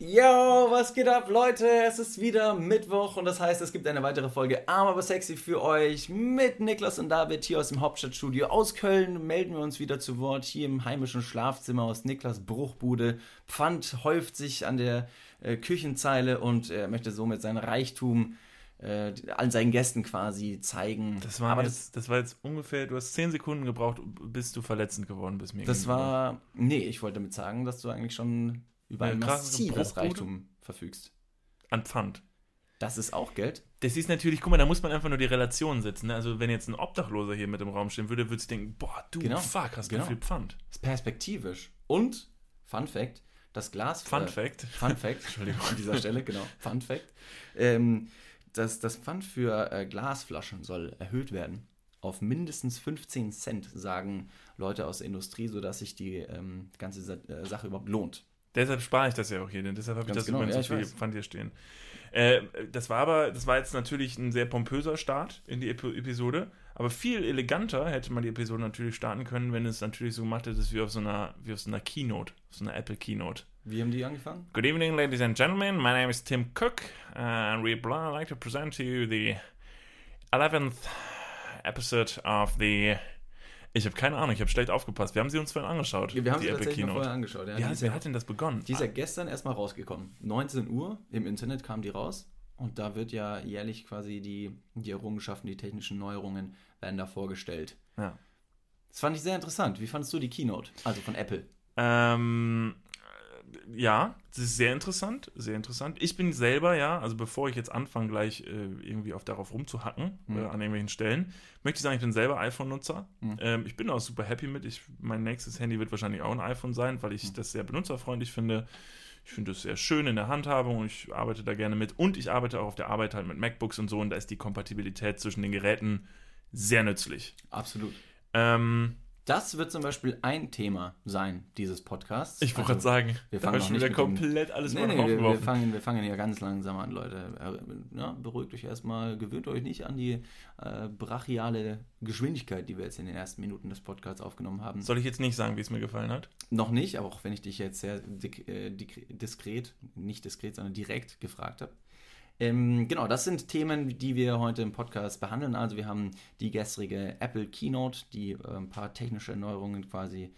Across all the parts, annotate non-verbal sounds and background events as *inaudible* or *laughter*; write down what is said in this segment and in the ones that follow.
Yo, was geht ab, Leute? Es ist wieder Mittwoch und das heißt, es gibt eine weitere Folge Arm aber sexy für euch mit Niklas und David hier aus dem Hauptstadtstudio aus Köln. Melden wir uns wieder zu Wort hier im heimischen Schlafzimmer aus Niklas Bruchbude. Pfand häuft sich an der äh, Küchenzeile und er möchte somit sein Reichtum äh, allen seinen Gästen quasi zeigen. Das war, aber jetzt, das, war jetzt ungefähr, du hast 10 Sekunden gebraucht, bis du verletzend geworden bist. Mir das gegenüber. war, nee, ich wollte damit sagen, dass du eigentlich schon über ein massives? Reichtum verfügst. An Pfand. Das ist auch Geld. Das ist natürlich, guck mal, da muss man einfach nur die Relation setzen. Ne? Also, wenn jetzt ein Obdachloser hier mit im Raum stehen würde, würde ich denken, boah, du Genau. fuck, hast Genau. du viel Pfand. Das ist perspektivisch. Und, Fun Fact, das Glas... Fun äh, Fact. Fun Fact, Entschuldigung, an dieser Stelle, genau, *laughs* Fun Fact. Ähm, das, das Pfand für äh, Glasflaschen soll erhöht werden auf mindestens 15 Cent, sagen Leute aus der Industrie, sodass sich die ähm, ganze äh, Sache überhaupt lohnt. Deshalb spare ich das ja auch hier, denn deshalb habe ich das genau, übrigens ja, so viel. Pfand hier stehen. Äh, das war aber, das war jetzt natürlich ein sehr pompöser Start in die Epi Episode, aber viel eleganter hätte man die Episode natürlich starten können, wenn es natürlich so gemacht hätte, wie auf so einer, wie auf so einer Keynote, auf so einer Apple Keynote. Wie haben die angefangen? Good evening, ladies and gentlemen. My name is Tim Cook, and we'd like to present to you the 11th episode of the. Ich habe keine Ahnung, ich habe schlecht aufgepasst. Wir haben sie uns vorhin angeschaut. Wir haben die sie Apple tatsächlich vorher angeschaut. Ja, Wie die, hat, ist wer ja, hat denn das begonnen? die ist ja gestern erstmal rausgekommen. 19 Uhr im Internet kam die raus. Und da wird ja jährlich quasi die, die Errungenschaften, die technischen Neuerungen werden da vorgestellt. Ja. Das fand ich sehr interessant. Wie fandest du die Keynote? Also von Apple. Ähm, äh, ja, das ist sehr interessant, sehr interessant. Ich bin selber, ja, also bevor ich jetzt anfange, gleich äh, irgendwie auf darauf rumzuhacken, Mhm. äh, an irgendwelchen Stellen, möchte ich sagen, ich bin selber iPhone-Nutzer. Mhm. Ähm, ich bin auch super happy mit. Ich, mein nächstes Handy wird wahrscheinlich auch ein iPhone sein, weil Mhm. ich das sehr benutzerfreundlich finde. Ich finde es sehr schön in der Handhabung und ich arbeite da gerne mit. Und ich arbeite auch auf der Arbeit halt mit MacBooks und so und da ist die Kompatibilität zwischen den Geräten sehr nützlich. Absolut. Ähm, Das wird zum Beispiel ein Thema sein, dieses Podcasts. ich wollte Also, gerade sagen, wir fangen schon wieder komplett alles Nee, nee, wir, wir, fangen, wir fangen hier ganz langsam an, Leute. Äh, Ja, beruhigt euch erstmal, gewöhnt euch nicht an die äh, brachiale Geschwindigkeit, die wir jetzt in den ersten Minuten des Podcasts aufgenommen haben. Soll ich jetzt nicht sagen, wie es mir gefallen hat? Noch nicht, aber auch wenn ich dich jetzt sehr äh, diskret, nicht diskret, sondern direkt gefragt habe. Ähm, genau, das sind Themen, die wir heute im Podcast behandeln. Also wir haben die gestrige Apple Keynote, die äh, ein paar technische Erneuerungen quasi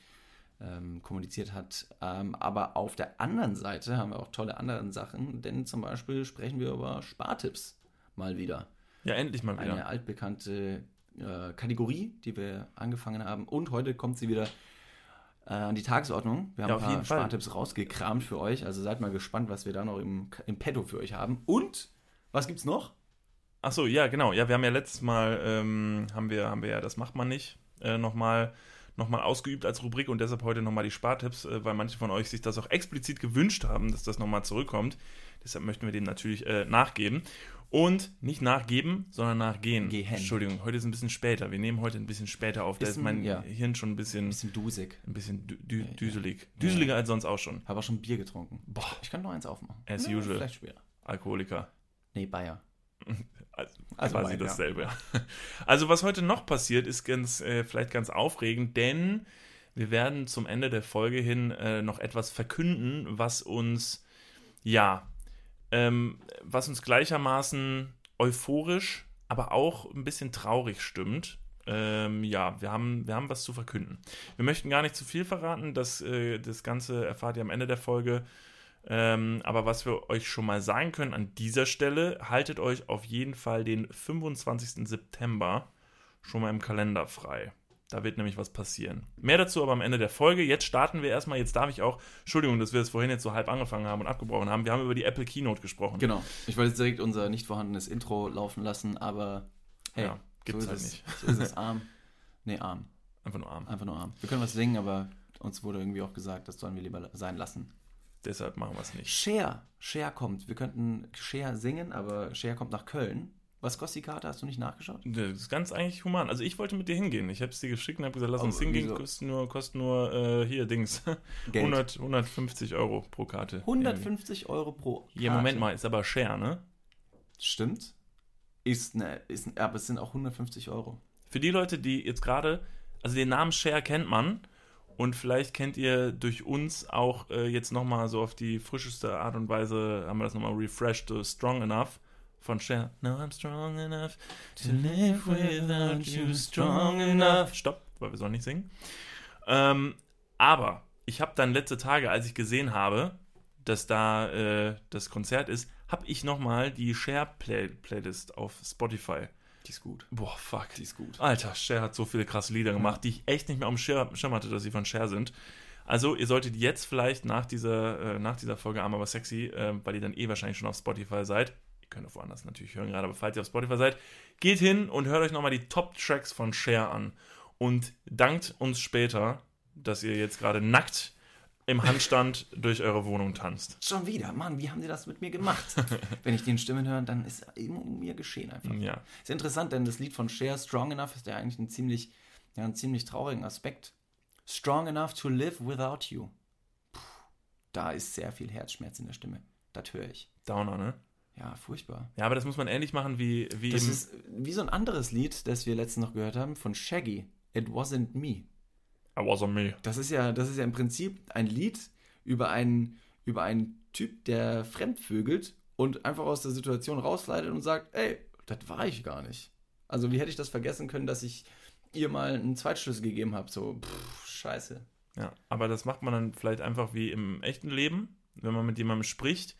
ähm, kommuniziert hat. Ähm, aber auf der anderen Seite haben wir auch tolle andere Sachen, denn zum Beispiel sprechen wir über Spartipps mal wieder Ja, endlich mal wieder. eine altbekannte äh, Kategorie, die wir angefangen haben. Und heute kommt sie wieder an die Tagesordnung. Wir haben Ja, ein paar Fall. Spartipps rausgekramt für euch. Also seid mal gespannt, was wir da noch im, im Petto für euch haben. Und, was gibt's noch? Ach so, ja, genau. Ja, wir haben ja letztes Mal, ähm, haben wir, haben wir ja, das macht man nicht, äh, nochmal noch mal ausgeübt als Rubrik und deshalb heute nochmal die Spartipps, äh, weil manche von euch sich das auch explizit gewünscht haben, dass das nochmal zurückkommt. Deshalb möchten wir dem natürlich äh, nachgeben. Und nicht nachgeben, sondern nachgehen. Gehen. Entschuldigung, heute ist ein bisschen später. Wir nehmen heute ein bisschen später auf. Da Ist ist mein ein- ja. Hirn schon ein bisschen, Ein bisschen dusig. ein bisschen dü dü ja. düselig. Düseliger als sonst auch schon. Habe auch schon Bier getrunken. Boah, Ich kann noch eins aufmachen. As Ja, usual. Vielleicht später. Alkoholiker. Nee, Bayer. *laughs* Also, Also quasi Wein, ja. dasselbe. *laughs* Also was heute noch passiert, ist ganz, äh, vielleicht ganz aufregend, denn wir werden zum Ende der Folge hin äh, noch etwas verkünden, was uns, ja, ähm, was uns gleichermaßen euphorisch, aber auch ein bisschen traurig stimmt. Ähm, ja, wir haben, wir haben was zu verkünden. Wir möchten gar nicht zu viel verraten, das, äh, das Ganze erfahrt ihr am Ende der Folge. Ähm, aber was wir euch schon mal sagen können an dieser Stelle, haltet euch auf jeden Fall den 25. September schon mal im Kalender frei. Da wird nämlich was passieren. Mehr dazu aber am Ende der Folge. Jetzt starten wir erstmal. Jetzt darf ich auch, Entschuldigung, dass wir es vorhin jetzt so halb angefangen haben und abgebrochen haben. Wir haben über die Apple Keynote gesprochen. Genau. Ich wollte jetzt direkt unser nicht vorhandenes Intro laufen lassen, aber hey, Ja, gibt's so halt es. nicht. So ist es arm. Nee, arm. Einfach nur arm. Einfach nur arm. Wir können was singen, aber uns wurde irgendwie auch gesagt, das sollen wir lieber sein lassen. Deshalb machen wir es nicht. Cher. Cher kommt. Wir könnten Cher singen, aber Cher kommt nach Köln. Was kostet die Karte? Hast du nicht nachgeschaut? Das ist ganz eigentlich human. Also ich wollte mit dir hingehen. Ich habe es dir geschickt und habe gesagt, lass uns hingehen. wieso? Kostet nur, kostet nur äh, hier Dings. *laughs* 100, 150 Euro pro Karte. 150 Euro pro Karte. Ja, Moment mal, ist aber Share, ne? Stimmt. Ist ne, ist, aber es sind auch 150 Euro. Für die Leute, die jetzt gerade, also den Namen Share kennt man Und vielleicht kennt ihr durch uns auch äh, jetzt nochmal so auf die frischeste Art und Weise, haben wir das nochmal refreshed, so Strong Enough von Cher. No, I'm strong enough to live without you, strong enough. Stopp, weil wir sollen nicht singen. Ähm, aber ich habe dann letzte Tage, als ich gesehen habe, dass da äh, das Konzert ist, habe ich nochmal die Cher-Playlist auf Spotify. Die ist gut. Boah, fuck. Die ist gut. Alter, Cher hat so viele krasse Lieder gemacht, die ich echt nicht mehr am Schirm Schirm hatte, dass sie von Cher sind. Also, ihr solltet jetzt vielleicht nach dieser, äh, nach dieser Folge Arm aber sexy, äh, weil ihr dann eh wahrscheinlich schon auf Spotify seid, könnt auch woanders natürlich hören gerade, aber falls ihr auf Spotify seid, geht hin und hört euch nochmal die Top-Tracks von Cher an. Und dankt uns später, dass ihr jetzt gerade nackt im Handstand *laughs* durch eure Wohnung tanzt. Schon wieder, Mann, wie haben sie das mit mir gemacht? *laughs* Wenn ich den Stimmen höre, dann ist immer um mir geschehen einfach. Ja. Ist interessant, denn das Lied von Cher, Strong Enough, ist ja eigentlich ein ziemlich, ja, einen ziemlich traurigen Aspekt. Strong enough to live without you. Puh, da ist sehr viel Herzschmerz in der Stimme. Das höre ich. Downer, ne? Ja, furchtbar. Ja, aber das muss man ähnlich machen wie, wie Das ist wie so ein anderes Lied, das wir letztens noch gehört haben, von Shaggy. It wasn't me. I was on me. Das ist ja, das ist ja im Prinzip ein Lied über einen, über einen Typ, der fremdvögelt und einfach aus der Situation rausleitet und sagt, ey, das war ich gar nicht. Also wie hätte ich das vergessen können, dass ich ihr mal einen Zweitschlüssel gegeben habe? So, pff, scheiße. Ja, aber das macht man dann vielleicht einfach wie im echten Leben, wenn man mit jemandem spricht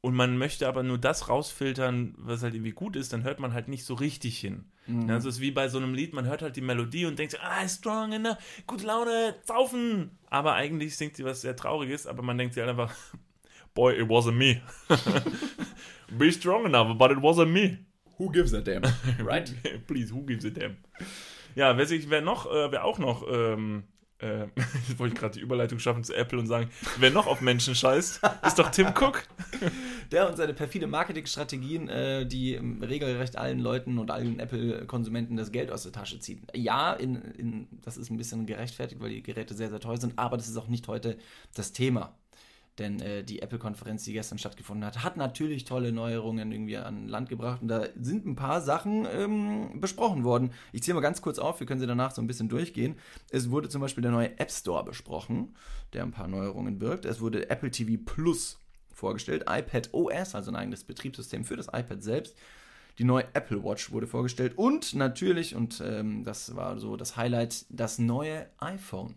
und man möchte aber nur das rausfiltern, was halt irgendwie gut ist, dann hört man halt nicht so richtig hin. Mhm. Also es ist wie bei so einem Lied, man hört halt die Melodie und denkt sich, ah, strong enough, gute Laune, saufen. Aber eigentlich singt sie was sehr Trauriges, aber man denkt sich halt einfach, *laughs* boy, it wasn't me. *laughs* Be strong enough, but it wasn't me. Who gives a damn? *laughs* Right? Please, who gives a damn? Ja, wer, sich, wer noch, äh, wer auch noch, ähm, äh, *laughs* jetzt wollte ich gerade die Überleitung schaffen zu Apple und sagen, wer noch auf Menschen scheißt, ist doch Tim Cook. *laughs* Der und seine perfide Marketingstrategien, äh, die ähm, regelrecht allen Leuten und allen Apple-Konsumenten das Geld aus der Tasche ziehen. Ja, in, in, das ist ein bisschen gerechtfertigt, weil die Geräte sehr, sehr teuer sind, aber das ist auch nicht heute das Thema. Denn äh, die Apple-Konferenz, die gestern stattgefunden hat, hat natürlich tolle Neuerungen irgendwie an Land gebracht. Und da sind ein paar Sachen ähm, besprochen worden. Ich zähle mal ganz kurz auf, wir können sie danach so ein bisschen durchgehen. Es wurde zum Beispiel der neue App Store besprochen, der ein paar Neuerungen birgt. Es wurde Apple TV Plus vorgestellt, iPad OS, also ein eigenes Betriebssystem für das iPad selbst. Die neue Apple Watch wurde vorgestellt und natürlich, und ähm, das war so das Highlight, das neue iPhone.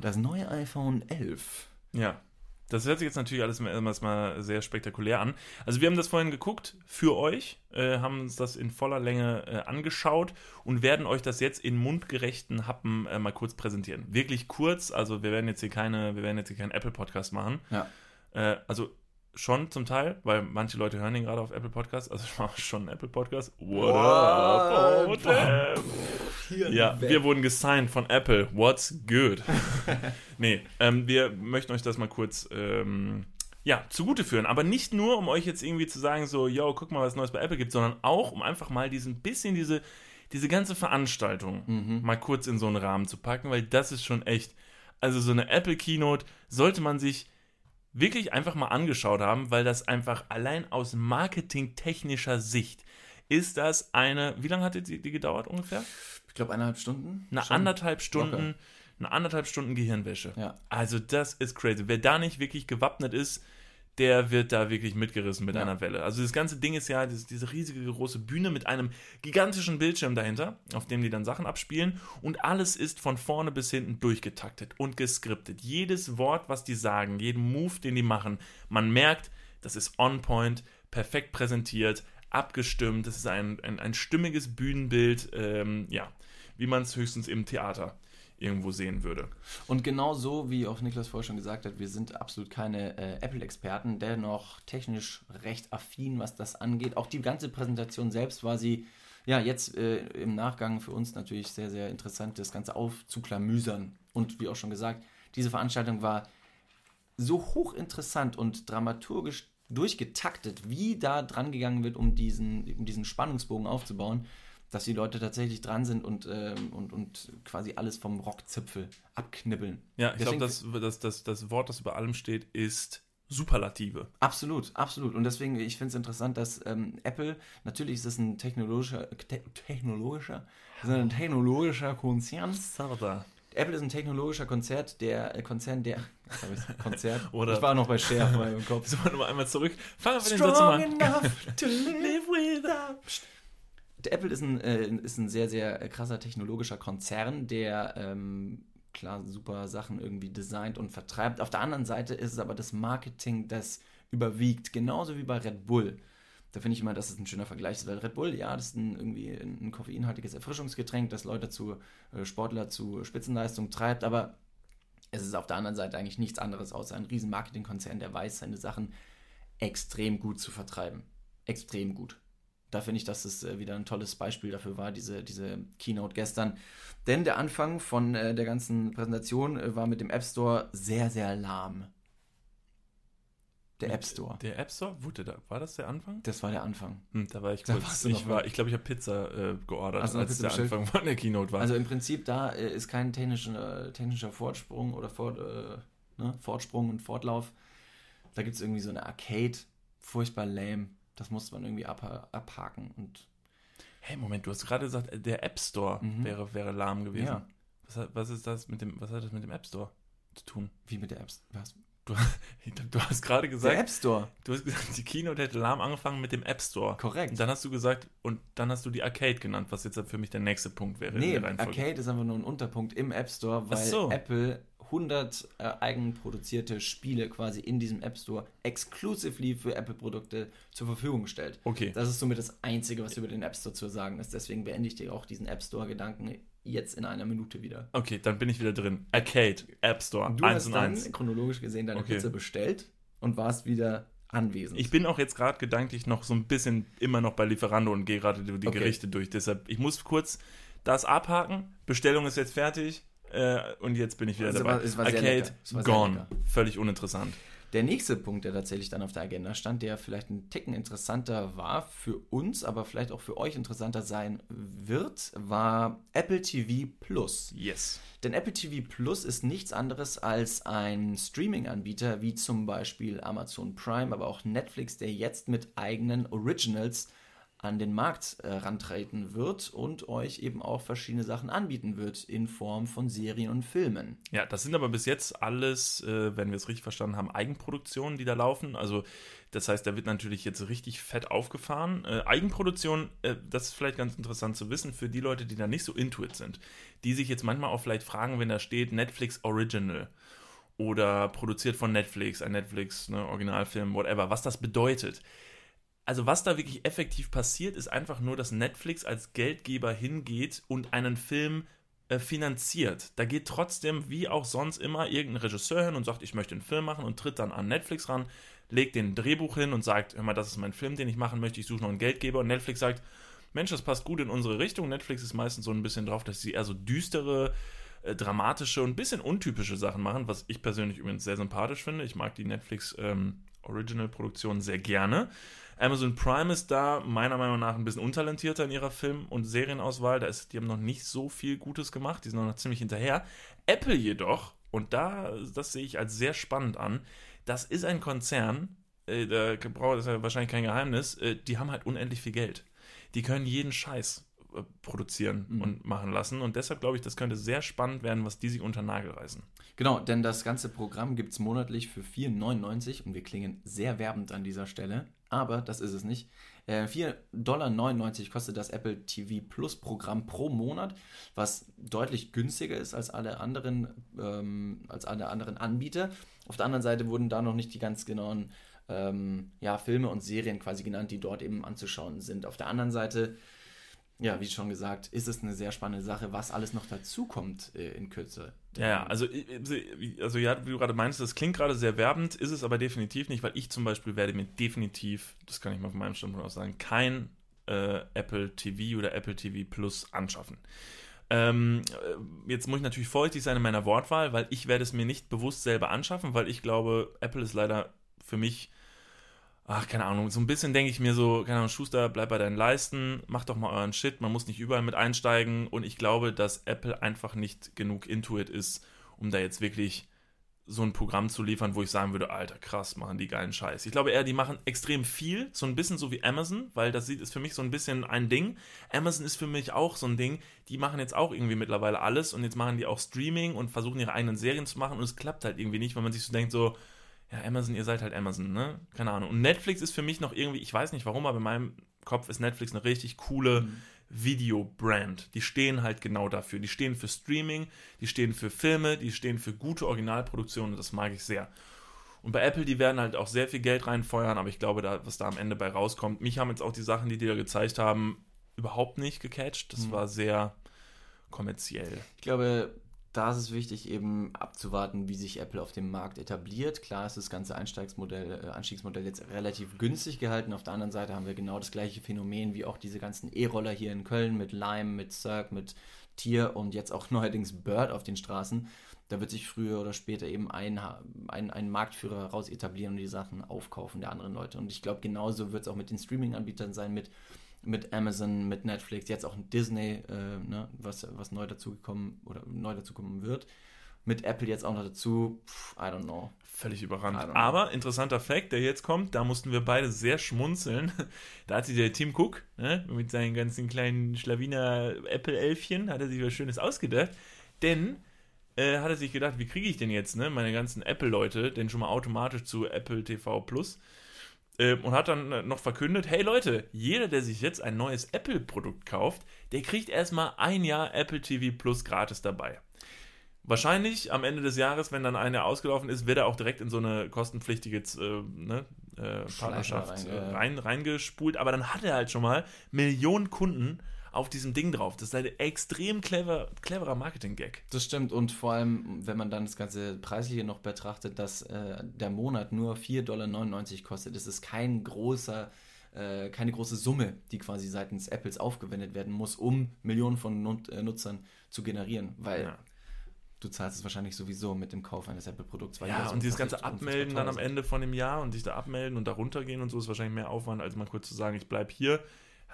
Das neue iPhone 11. Ja, das hört sich jetzt natürlich alles mal- erstmal sehr spektakulär an. Also wir haben das vorhin geguckt für euch, äh, haben uns das in voller Länge äh, angeschaut und werden euch das jetzt in mundgerechten Happen äh, mal kurz präsentieren. Wirklich kurz, also wir werden jetzt hier keine, wir werden jetzt hier keinen Apple-Podcast machen. Ja. Äh, also schon zum Teil, weil manche Leute hören den gerade auf Apple Podcast. Also ich *laughs* mache schon einen Apple Podcast. What up? What? Oh, damn. Ja, wir wurden gesigned von Apple. What's good? *laughs* nee, ähm, wir möchten euch das mal kurz ähm, ja, zugute führen. Aber nicht nur, um euch jetzt irgendwie zu sagen, so, yo, guck mal, was Neues bei Apple gibt, sondern auch, um einfach mal diesen bisschen diese, diese ganze Veranstaltung mal kurz in so einen Rahmen zu packen, weil das ist schon echt. Also so eine Apple Keynote sollte man sich wirklich einfach mal angeschaut haben, weil das einfach allein aus marketingtechnischer Sicht ist das eine, wie lange hat die, die gedauert ungefähr? Ich glaube, eineinhalb Stunden. Eine Schon. anderthalb Stunden, Locker. eine anderthalb Stunden Gehirnwäsche. Ja. Also das ist crazy. Wer da nicht wirklich gewappnet ist, der wird da wirklich mitgerissen mit Ja. einer Welle. Also das ganze Ding ist ja das, diese riesige große Bühne mit einem gigantischen Bildschirm dahinter, auf dem die dann Sachen abspielen und alles ist von vorne bis hinten durchgetaktet und geskriptet. Jedes Wort, was die sagen, jeden Move, den die machen, man merkt, das ist on point, perfekt präsentiert, abgestimmt, das ist ein, ein, ein stimmiges Bühnenbild, ähm, ja, wie man es höchstens im Theater irgendwo sehen würde. Und genau so, wie auch Niklas vorher schon gesagt hat, wir sind absolut keine äh, Apple-Experten, dennoch technisch recht affin, was das angeht. Auch die ganze Präsentation selbst war sie, ja, jetzt äh, im Nachgang für uns natürlich sehr, sehr interessant, das Ganze aufzuklamüsern. Und wie auch schon gesagt, diese Veranstaltung war so hochinteressant und dramaturgisch durchgetaktet, wie da dran gegangen wird, um diesen, um diesen Spannungsbogen aufzubauen, dass die Leute tatsächlich dran sind und, ähm, und, und quasi alles vom Rockzipfel abknibbeln. Ja, ich glaube, das, das, das, das Wort, das über allem steht, ist Superlative. Absolut, absolut. Und deswegen, ich finde es interessant, dass ähm, Apple, natürlich ist es ein technologischer, te technologischer, ist ein technologischer Konzern. Sarda. Apple ist ein technologischer Konzert, der äh, Konzern, der Konzert. *laughs* Oder- ich war noch bei Cher meinem Kopf. *laughs* So, nochmal einmal zurück. Fangen wir mit den Satz mal an. enough to *laughs* live without. Apple ist ein, äh, ist ein sehr, sehr äh, krasser technologischer Konzern, der ähm, klar super Sachen irgendwie designt und vertreibt. Auf der anderen Seite ist es aber das Marketing, das überwiegt, genauso wie bei Red Bull. Da finde ich immer, dass es ein schöner Vergleich ist, weil Red Bull, ja, das ist ein, irgendwie ein, ein koffeinhaltiges Erfrischungsgetränk, das Leute zu, äh, Sportler zu Spitzenleistung treibt, aber es ist auf der anderen Seite eigentlich nichts anderes außer ein riesen Marketingkonzern, der weiß, seine Sachen extrem gut zu vertreiben. Extrem gut. Da finde ich, dass es äh, wieder ein tolles Beispiel dafür war, diese, diese Keynote gestern. Denn der Anfang von äh, der ganzen Präsentation äh, war mit dem App Store sehr, sehr lahm. Der App Store. Der App Store? Wurde da, war das der Anfang? Das war der Anfang. Hm, da war ich kurz. ich mal. ich glaube, ich habe Pizza äh, geordert, noch als Pizza der bestellt? Anfang von der Keynote war. Also im Prinzip, da äh, ist kein technischer, äh, technischer Fortsprung oder Fort, ne? Fortsprung und Fortlauf. Da gibt es irgendwie so eine Arcade, furchtbar lame. Das musste man irgendwie abha abhaken. Und hey, Moment, du hast gerade gesagt, äh, der App Store Mhm. wäre, wäre lahm gewesen. Ja. Was, hat, was ist das mit dem, was hat das mit dem App Store zu tun? wie mit der App was? *laughs* Ich glaub, Du hast gerade Der gesagt, App Store. du hast gesagt, die Keynote hätte lahm angefangen mit dem App Store. Korrekt. Und dann hast du gesagt, und dann hast du die Arcade genannt, was jetzt für mich der nächste Punkt wäre. Nee, der. Arcade ist einfach nur ein Unterpunkt im App Store, weil so. Apple 100 äh, eigenproduzierte Spiele quasi in diesem App Store exclusively für Apple-Produkte zur Verfügung stellt. Okay. Das ist somit das Einzige, was über den App Store zu sagen ist. Deswegen beende ich dir auch diesen App Store-Gedanken jetzt in einer Minute wieder. Okay, dann bin ich wieder drin. Arcade, App Store, Du 1 hast und dann 1. chronologisch gesehen deine Okay. Pizza bestellt und warst wieder anwesend. Ich bin auch jetzt gerade gedanklich noch so ein bisschen immer noch bei Lieferando und gehe gerade die die Okay. Gerichte durch. Deshalb, ich muss kurz das abhaken. Bestellung ist jetzt fertig. Äh, und jetzt bin ich wieder Es dabei. war- war Arcade, gone. Völlig uninteressant. Der nächste Punkt, der tatsächlich dann auf der Agenda stand, der vielleicht ein Ticken interessanter war für uns, aber vielleicht auch für euch interessanter sein wird, war Apple TV Plus. Yes. Denn Apple TV Plus ist nichts anderes als ein Streaming-Anbieter wie zum Beispiel Amazon Prime, aber auch Netflix, der jetzt mit eigenen Originals an den Markt äh, rantreten wird und euch eben auch verschiedene Sachen anbieten wird in Form von Serien und Filmen. Ja, das sind aber bis jetzt alles, äh, wenn wir es richtig verstanden haben, Eigenproduktionen, die da laufen. Also das heißt, da wird natürlich jetzt richtig fett aufgefahren. Äh, Eigenproduktion, äh, das ist vielleicht ganz interessant zu wissen für die Leute, die da nicht so into it sind. Die sich jetzt manchmal auch vielleicht fragen, wenn da steht Netflix Original oder produziert von Netflix, ein Netflix, ne, Originalfilm, whatever, was das bedeutet. Also was da wirklich effektiv passiert, ist einfach nur, dass Netflix als Geldgeber hingeht und einen Film äh, finanziert. Da geht trotzdem, wie auch sonst immer, irgendein Regisseur hin und sagt, ich möchte einen Film machen und tritt dann an Netflix ran, legt den Drehbuch hin und sagt, hör mal, das ist mein Film, den ich machen möchte, ich suche noch einen Geldgeber. Und Netflix sagt, Mensch, das passt gut in unsere Richtung. Netflix ist meistens so ein bisschen drauf, dass sie eher so düstere, äh, dramatische und ein bisschen untypische Sachen machen, was ich persönlich übrigens sehr sympathisch finde. Ich mag die Netflix ähm, Original-Produktion sehr gerne. Amazon Prime ist da meiner Meinung nach ein bisschen untalentierter in ihrer Film- und Serienauswahl. Da ist, die haben noch nicht so viel Gutes gemacht, die sind noch ziemlich hinterher. Apple jedoch, und da, das sehe ich als sehr spannend an, das ist ein Konzern, äh, da braucht es ja wahrscheinlich kein Geheimnis, äh, die haben halt unendlich viel Geld. Die können jeden Scheiß äh, produzieren Mhm. und machen lassen. Und deshalb glaube ich, das könnte sehr spannend werden, was die sich unter Nagel reißen. Genau, denn das ganze Programm gibt es monatlich für 4,99 und wir klingen sehr werbend an dieser Stelle, aber das ist es nicht. Äh, 4,99 Dollar kostet das Apple TV Plus Programm pro Monat, was deutlich günstiger ist als alle anderen, ähm, als alle anderen Anbieter. Auf der anderen Seite wurden da noch nicht die ganz genauen ähm, ja, Filme und Serien quasi genannt, die dort eben anzuschauen sind. Auf der anderen Seite ja, wie schon gesagt, ist es eine sehr spannende Sache, was alles noch dazukommt äh, in Kürze. Ja, also, äh, also ja, wie du gerade meinst, das klingt gerade sehr werbend, ist es aber definitiv nicht, weil ich zum Beispiel werde mir definitiv, das kann ich mal von meinem Standpunkt aus sagen, kein äh, Apple TV oder Apple TV Plus anschaffen. Ähm, äh, jetzt muss ich natürlich vorsichtig sein in meiner Wortwahl, weil ich werde es mir nicht bewusst selber anschaffen, weil ich glaube, Apple ist leider für mich ach, keine Ahnung, so ein bisschen denke ich mir so, keine Ahnung, Schuster, bleib bei deinen Leisten, mach doch mal euren Shit, man muss nicht überall mit einsteigen und ich glaube, dass Apple einfach nicht genug Intuit ist, um da jetzt wirklich so ein Programm zu liefern, wo ich sagen würde, alter, krass, machen die geilen Scheiß. Ich glaube eher, die machen extrem viel, so ein bisschen so wie Amazon, weil das ist für mich so ein bisschen ein Ding. Amazon ist für mich auch so ein Ding, die machen jetzt auch irgendwie mittlerweile alles und jetzt machen die auch Streaming und versuchen ihre eigenen Serien zu machen und es klappt halt irgendwie nicht, weil man sich so denkt, so, ja, Amazon, ihr seid halt Amazon, ne? Keine Ahnung. Und Netflix ist für mich noch irgendwie, ich weiß nicht warum, aber in meinem Kopf ist Netflix eine richtig coole mhm. Video-Brand. Die stehen halt genau dafür. Die stehen für Streaming, die stehen für Filme, die stehen für gute Originalproduktionen. Das mag ich sehr. Und bei Apple, die werden halt auch sehr viel Geld reinfeuern, aber ich glaube, da, was da am Ende bei rauskommt, mich haben jetzt auch die Sachen, die die da gezeigt haben, überhaupt nicht gecatcht. Das mhm. war sehr kommerziell. Ich glaube, da ist es wichtig, eben abzuwarten, wie sich Apple auf dem Markt etabliert. Klar ist das ganze Einstiegsmodell, äh, Anstiegsmodell jetzt relativ günstig gehalten. Auf der anderen Seite haben wir genau das gleiche Phänomen wie auch diese ganzen E-Roller hier in Köln mit Lime, mit Cirque, mit Tier und jetzt auch *laughs* neuerdings Bird auf den Straßen. Da wird sich früher oder später eben ein, ein, ein Marktführer raus etablieren und die Sachen aufkaufen der anderen Leute. Und ich glaube, genauso wird es auch mit den Streaming-Anbietern sein, mit mit Amazon, mit Netflix, jetzt auch Disney, äh, ne, was, was neu dazugekommen oder neu dazukommen wird. Mit Apple jetzt auch noch dazu, Pff, I don't know. Völlig überrannt. Aber interessanter Fakt, der jetzt kommt, da mussten wir beide sehr schmunzeln. *laughs* Da hat sich der Tim Cook ne, mit seinen ganzen kleinen Schlawiner Apple-Elfchen, hat er sich was Schönes ausgedacht. Denn äh, hat er sich gedacht, wie kriege ich denn jetzt ne, meine ganzen Apple-Leute denn schon mal automatisch zu Apple TV Plus? Ähm, und hat dann äh, noch verkündet, hey Leute, jeder, der sich jetzt ein neues Apple-Produkt kauft, der kriegt erstmal ein Jahr Apple TV Plus gratis dabei. Wahrscheinlich am Ende des Jahres, wenn dann eine ausgelaufen ist, wird er auch direkt in so eine kostenpflichtige äh, ne, äh, Partnerschaft rein, äh, rein, reingespult. Aber dann hat er halt schon mal Millionen Kunden auf diesem Ding drauf. Das ist ein extrem clever, cleverer Marketing-Gag. Das stimmt und vor allem, wenn man dann das ganze Preisliche noch betrachtet, dass äh, der Monat nur 4,99 Dollar kostet, das ist kein großer äh, keine große Summe, die quasi seitens Apples aufgewendet werden muss, um Millionen von Nut äh, Nutzern zu generieren, weil ja. du zahlst es wahrscheinlich sowieso mit dem Kauf eines Apple-Produkts. Ja, und dieses ganze Abmelden dann am Ende von dem Jahr und sich da abmelden und da runtergehen und so ist wahrscheinlich mehr Aufwand, als mal kurz zu sagen, ich bleibe hier,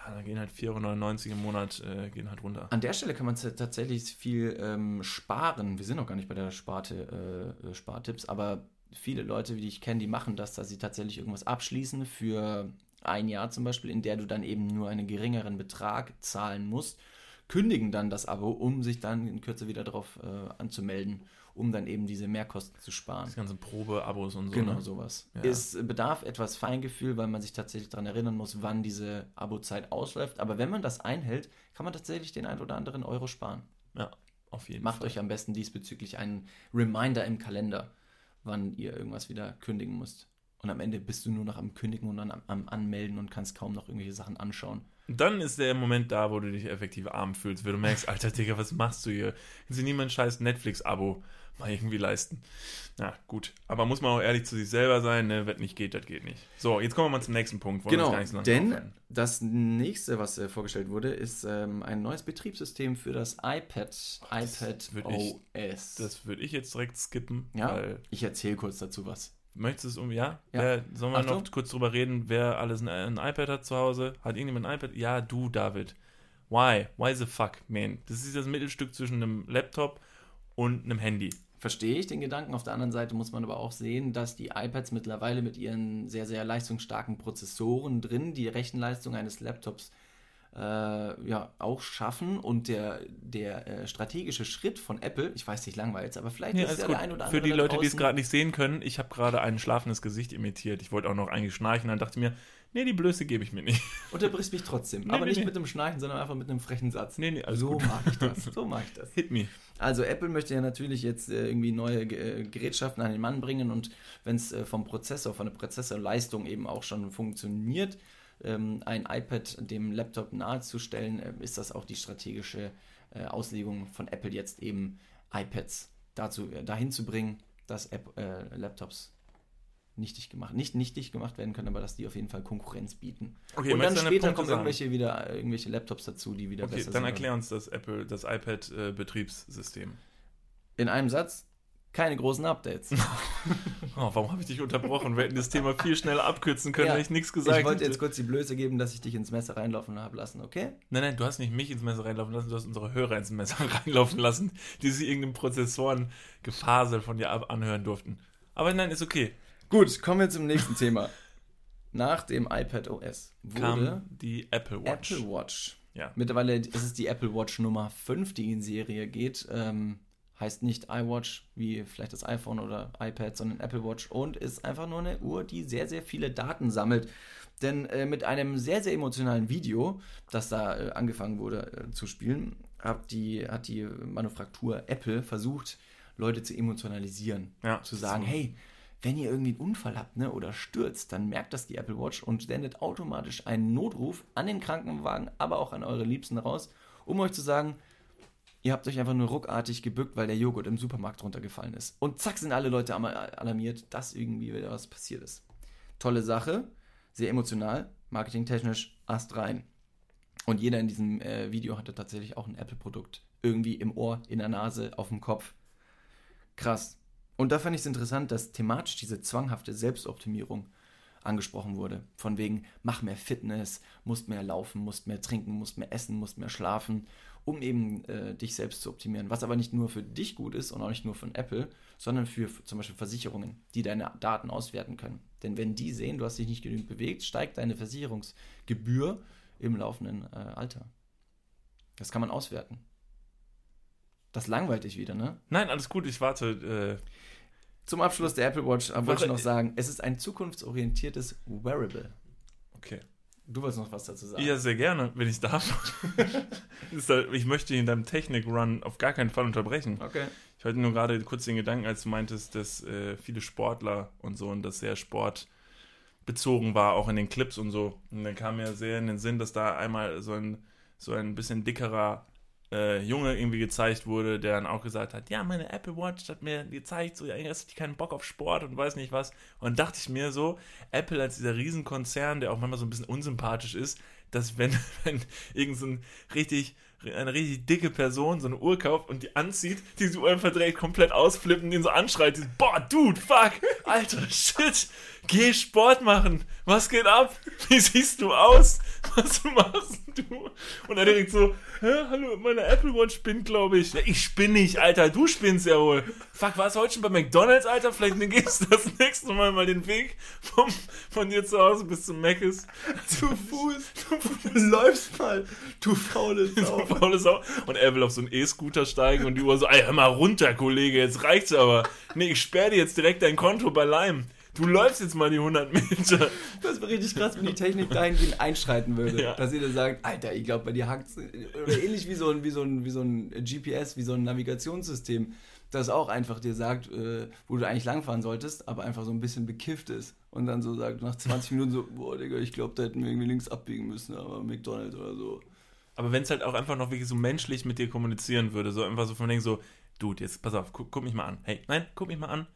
ja, da gehen halt 4,99 Euro im Monat äh, gehen halt runter. An der Stelle kann man tatsächlich viel ähm, sparen. Wir sind noch gar nicht bei der Sparte, äh, Spartipps, aber viele Leute, die ich kenne, die machen das, dass sie tatsächlich irgendwas abschließen für ein Jahr zum Beispiel, in der du dann eben nur einen geringeren Betrag zahlen musst, kündigen dann das Abo, um sich dann in Kürze wieder darauf äh, anzumelden um dann eben diese Mehrkosten zu sparen. Das ganze Probe-Abos und so. Genau, ne? sowas. Ja. Es bedarf etwas Feingefühl, weil man sich tatsächlich daran erinnern muss, wann diese Abo-Zeit ausläuft. Aber wenn man das einhält, kann man tatsächlich den ein oder anderen Euro sparen. Ja, auf jeden Macht Fall. euch am besten diesbezüglich einen Reminder im Kalender, wann ihr irgendwas wieder kündigen müsst. Und am Ende bist du nur noch am Kündigen und dann am, am Anmelden und kannst kaum noch irgendwelche Sachen anschauen. Dann ist der Moment da, wo du dich effektiv arm fühlst, weil du merkst, Alter Digga, was machst du hier? Kannst du niemand scheiß Netflix-Abo mal irgendwie leisten. Na gut, aber muss man auch ehrlich zu sich selber sein, ne? Wenn nicht geht, das geht nicht. So, jetzt kommen wir mal zum nächsten Punkt. Genau, so denn aufhören. das nächste, was äh, vorgestellt wurde, ist ähm, ein neues Betriebssystem für das iPad, Ach, iPad das OS. Ich, das würde ich jetzt direkt skippen. Ja, ich erzähle kurz dazu was. Möchtest du es um, ja? ja. Wer, sollen wir Achtung. noch kurz drüber reden, wer alles ein, ein, iPad hat zu Hause? Hat irgendjemand ein iPad? Ja, du, David. Why? Why the fuck, man? Das ist das Mittelstück zwischen einem Laptop und einem Handy verstehe ich den Gedanken. Auf der anderen Seite muss man aber auch sehen, dass die iPads mittlerweile mit ihren sehr, sehr leistungsstarken Prozessoren drin die Rechenleistung eines Laptops äh, ja, auch schaffen und der, der äh, strategische Schritt von Apple, ich weiß nicht, langweilig aber vielleicht ja, ist ja der ein oder andere. Für die Leute, die es gerade nicht sehen können, ich habe gerade ein schlafendes Gesicht imitiert. Ich wollte auch noch eigentlich schnarchen, dann dachte ich mir, nee, die Blöße gebe ich mir nicht. *laughs* Unterbrichst mich trotzdem, nee, aber nee, nicht nee. mit einem Schnarchen, sondern einfach mit einem frechen Satz. Nee, nee, so gut. mag ich das. *laughs* So mag ich das. Hit me. Also Apple möchte ja natürlich jetzt äh, irgendwie neue äh, Gerätschaften an den Mann bringen und wenn es äh, vom Prozessor, von der Prozessorleistung eben auch schon funktioniert, ähm, ein iPad dem Laptop nahezustellen, äh, ist das auch die strategische äh, Auslegung von Apple jetzt eben iPads dazu äh, dahin zu bringen, dass App, Laptops nichtig gemacht, nicht nichtig gemacht werden können, aber dass die auf jeden Fall Konkurrenz bieten. Okay, und dann später kommen irgendwelche wieder irgendwelche Laptops dazu, die wieder okay, besser sind. Dann erklär uns das Apple, das iPad-Betriebssystem. In einem Satz: keine großen Updates. *laughs* oh, warum habe ich dich unterbrochen? Wir hätten das Thema viel schneller abkürzen können, ja, wenn ich nichts gesagt Ich wollte jetzt kurz die Blöße geben, dass ich dich ins Messer reinlaufen habe lassen, okay? Nein, nein, du hast nicht mich ins Messer reinlaufen lassen, du hast unsere Hörer ins Messer *laughs* reinlaufen lassen, die sich irgendeinem Prozessoren-Gefasel von dir anhören durften. Aber nein, ist okay. Gut, kommen wir zum nächsten Thema. Nach dem iPad OS wurde Kam die Apple Watch. Apple Watch. Ja. Mittlerweile ist es die Apple Watch Nummer 5, die in Serie geht. Ähm, heißt nicht iWatch wie vielleicht das iPhone oder iPad, sondern Apple Watch und ist einfach nur eine Uhr, die sehr, sehr viele Daten sammelt. Denn äh, mit einem sehr, sehr emotionalen Video, das da äh, angefangen wurde äh, zu spielen, hat die, hat die Manufaktur Apple versucht, Leute zu emotionalisieren. Ja, zu sagen, so. hey, wenn ihr irgendwie einen Unfall habt ne, oder stürzt, dann merkt das die Apple Watch und sendet automatisch einen Notruf an den Krankenwagen, aber auch an eure Liebsten raus, um euch zu sagen, Ihr habt euch einfach nur ruckartig gebückt, weil der Joghurt im Supermarkt runtergefallen ist. Und zack sind alle Leute alarmiert, dass irgendwie wieder was passiert ist. Tolle Sache, sehr emotional, marketingtechnisch ast rein. Und jeder in diesem äh, Video hatte tatsächlich auch ein Apple-Produkt. Irgendwie im Ohr, in der Nase, auf dem Kopf. Krass. Und da fand ich es interessant, dass thematisch diese zwanghafte Selbstoptimierung angesprochen wurde. Von wegen, mach mehr Fitness, musst mehr laufen, musst mehr trinken, musst mehr essen, musst mehr schlafen um eben äh, dich selbst zu optimieren. Was aber nicht nur für dich gut ist und auch nicht nur von Apple, sondern für, für zum Beispiel Versicherungen, die deine Daten auswerten können. Denn wenn die sehen, du hast dich nicht genügend bewegt, steigt deine Versicherungsgebühr im laufenden äh, Alter. Das kann man auswerten. Das langweilt dich wieder, ne? Nein, alles gut, ich warte. Äh Zum Abschluss der Apple Watch wollte ich noch sagen, es ist ein zukunftsorientiertes Wearable. Okay. Du wolltest noch was dazu sagen? Ja, sehr gerne, wenn ich darf. *laughs* ich möchte in deinem Technik-Run auf gar keinen Fall unterbrechen. Okay. Ich hatte nur gerade kurz den Gedanken, als du meintest, dass äh, viele Sportler und so und das sehr sportbezogen war, auch in den Clips und so. Und dann kam mir sehr in den Sinn, dass da einmal so ein, so ein bisschen dickerer äh, Junge irgendwie gezeigt wurde, der dann auch gesagt hat, ja, meine Apple Watch hat mir gezeigt, so, ja, hast du keinen Bock auf Sport und weiß nicht was. Und dachte ich mir so, Apple als dieser Riesenkonzern, der auch manchmal so ein bisschen unsympathisch ist, dass wenn, *laughs* wenn irgend so ein richtig eine richtig dicke Person so eine Uhr kauft und die anzieht, diese Uhr einfach direkt komplett ausflippen und den so anschreit, boah, Dude, fuck, alter Shit, geh Sport machen, was geht ab? Wie siehst du aus? Was machst du? Und er direkt so, hä, hallo, meine Apple Watch spinnt, glaube ich. Ja, ich spinne nicht, Alter, du spinnst ja wohl. Fuck, warst du heute schon bei McDonalds, Alter? Vielleicht *laughs* gehst du das nächste Mal mal den Weg vom, von dir zu Hause bis zum Mc's. Zu Fuß. Du läufst mal, du faule Sau. Faule Sau. Und er will auf so einen E-Scooter steigen und die Uhr so, ey, hör mal runter, Kollege, jetzt reicht's aber. Nee, ich sperre dir jetzt direkt dein Konto bei Lime. Du läufst jetzt mal die 100 Meter. Das wäre richtig krass, wenn die Technik dahingehend einschreiten würde. Ja. Dass ihr sagt, Alter, ich glaube, bei dir hackt Oder ähnlich wie so, ein, wie, so ein, wie so ein GPS, wie so ein Navigationssystem, das auch einfach dir sagt, äh, wo du eigentlich langfahren solltest, aber einfach so ein bisschen bekifft ist. Und dann so sagt, nach 20 Minuten so, boah, Digga, ich glaube, da hätten wir irgendwie links abbiegen müssen, aber McDonalds oder so. Aber wenn es halt auch einfach noch wirklich so menschlich mit dir kommunizieren würde, so einfach so von denen so, Dude, jetzt pass auf, guck, guck mich mal an. Hey, nein, guck mich mal an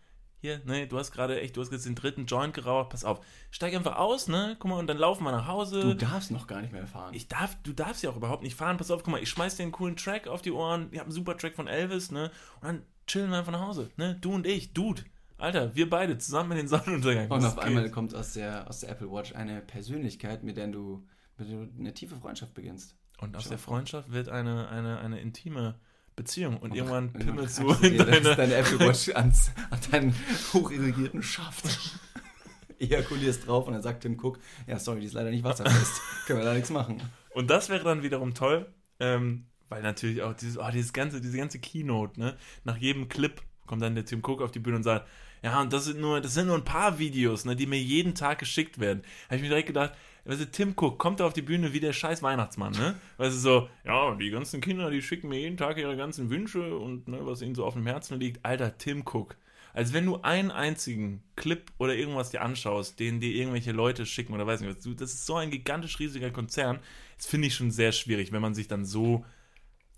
hier, ne, du hast gerade echt, du hast jetzt den dritten Joint geraucht, pass auf, steig einfach aus, ne, guck mal, und dann laufen wir nach Hause. Du darfst noch gar nicht mehr fahren. Ich darf, du darfst ja auch überhaupt nicht fahren, pass auf, guck mal, ich schmeiß dir einen coolen Track auf die Ohren, ich hab einen super Track von Elvis, ne, und dann chillen wir einfach nach Hause, ne, du und ich, Dude. Alter, wir beide zusammen in den Sonnenuntergang. Und auf einmal kommt aus der, aus der Apple Watch eine Persönlichkeit, mit der du, mit der du eine tiefe Freundschaft beginnst. Und aus der Freundschaft wird eine, eine, eine intime Beziehung und, und irgendwann pimmelst du in deine, deine Apple Watch *laughs* ans, an deinen hochirrigierten Schaft. *laughs* Ejakulierst drauf und dann sagt Tim Cook, ja sorry, die ist leider nicht wasserfest, *laughs* können wir da nichts machen. Und das wäre dann wiederum toll, ähm, weil natürlich auch dieses, oh, dieses ganze, diese ganze Keynote, ne, nach jedem Clip kommt dann der Tim Cook auf die Bühne und sagt, ja, und das sind nur, das sind nur ein paar Videos, ne, die mir jeden Tag geschickt werden. Habe ich mir direkt gedacht, weißt du, Tim Cook kommt da auf die Bühne wie der scheiß Weihnachtsmann, ne? Weißt du, so, ja, die ganzen Kinder, die schicken mir jeden Tag ihre ganzen Wünsche und ne, was ihnen so auf dem Herzen liegt. Alter, Tim Cook. Als wenn du einen einzigen Clip oder irgendwas dir anschaust, den dir irgendwelche Leute schicken oder weiß nicht was, das ist so ein gigantisch riesiger Konzern. Das finde ich schon sehr schwierig, wenn man sich dann so,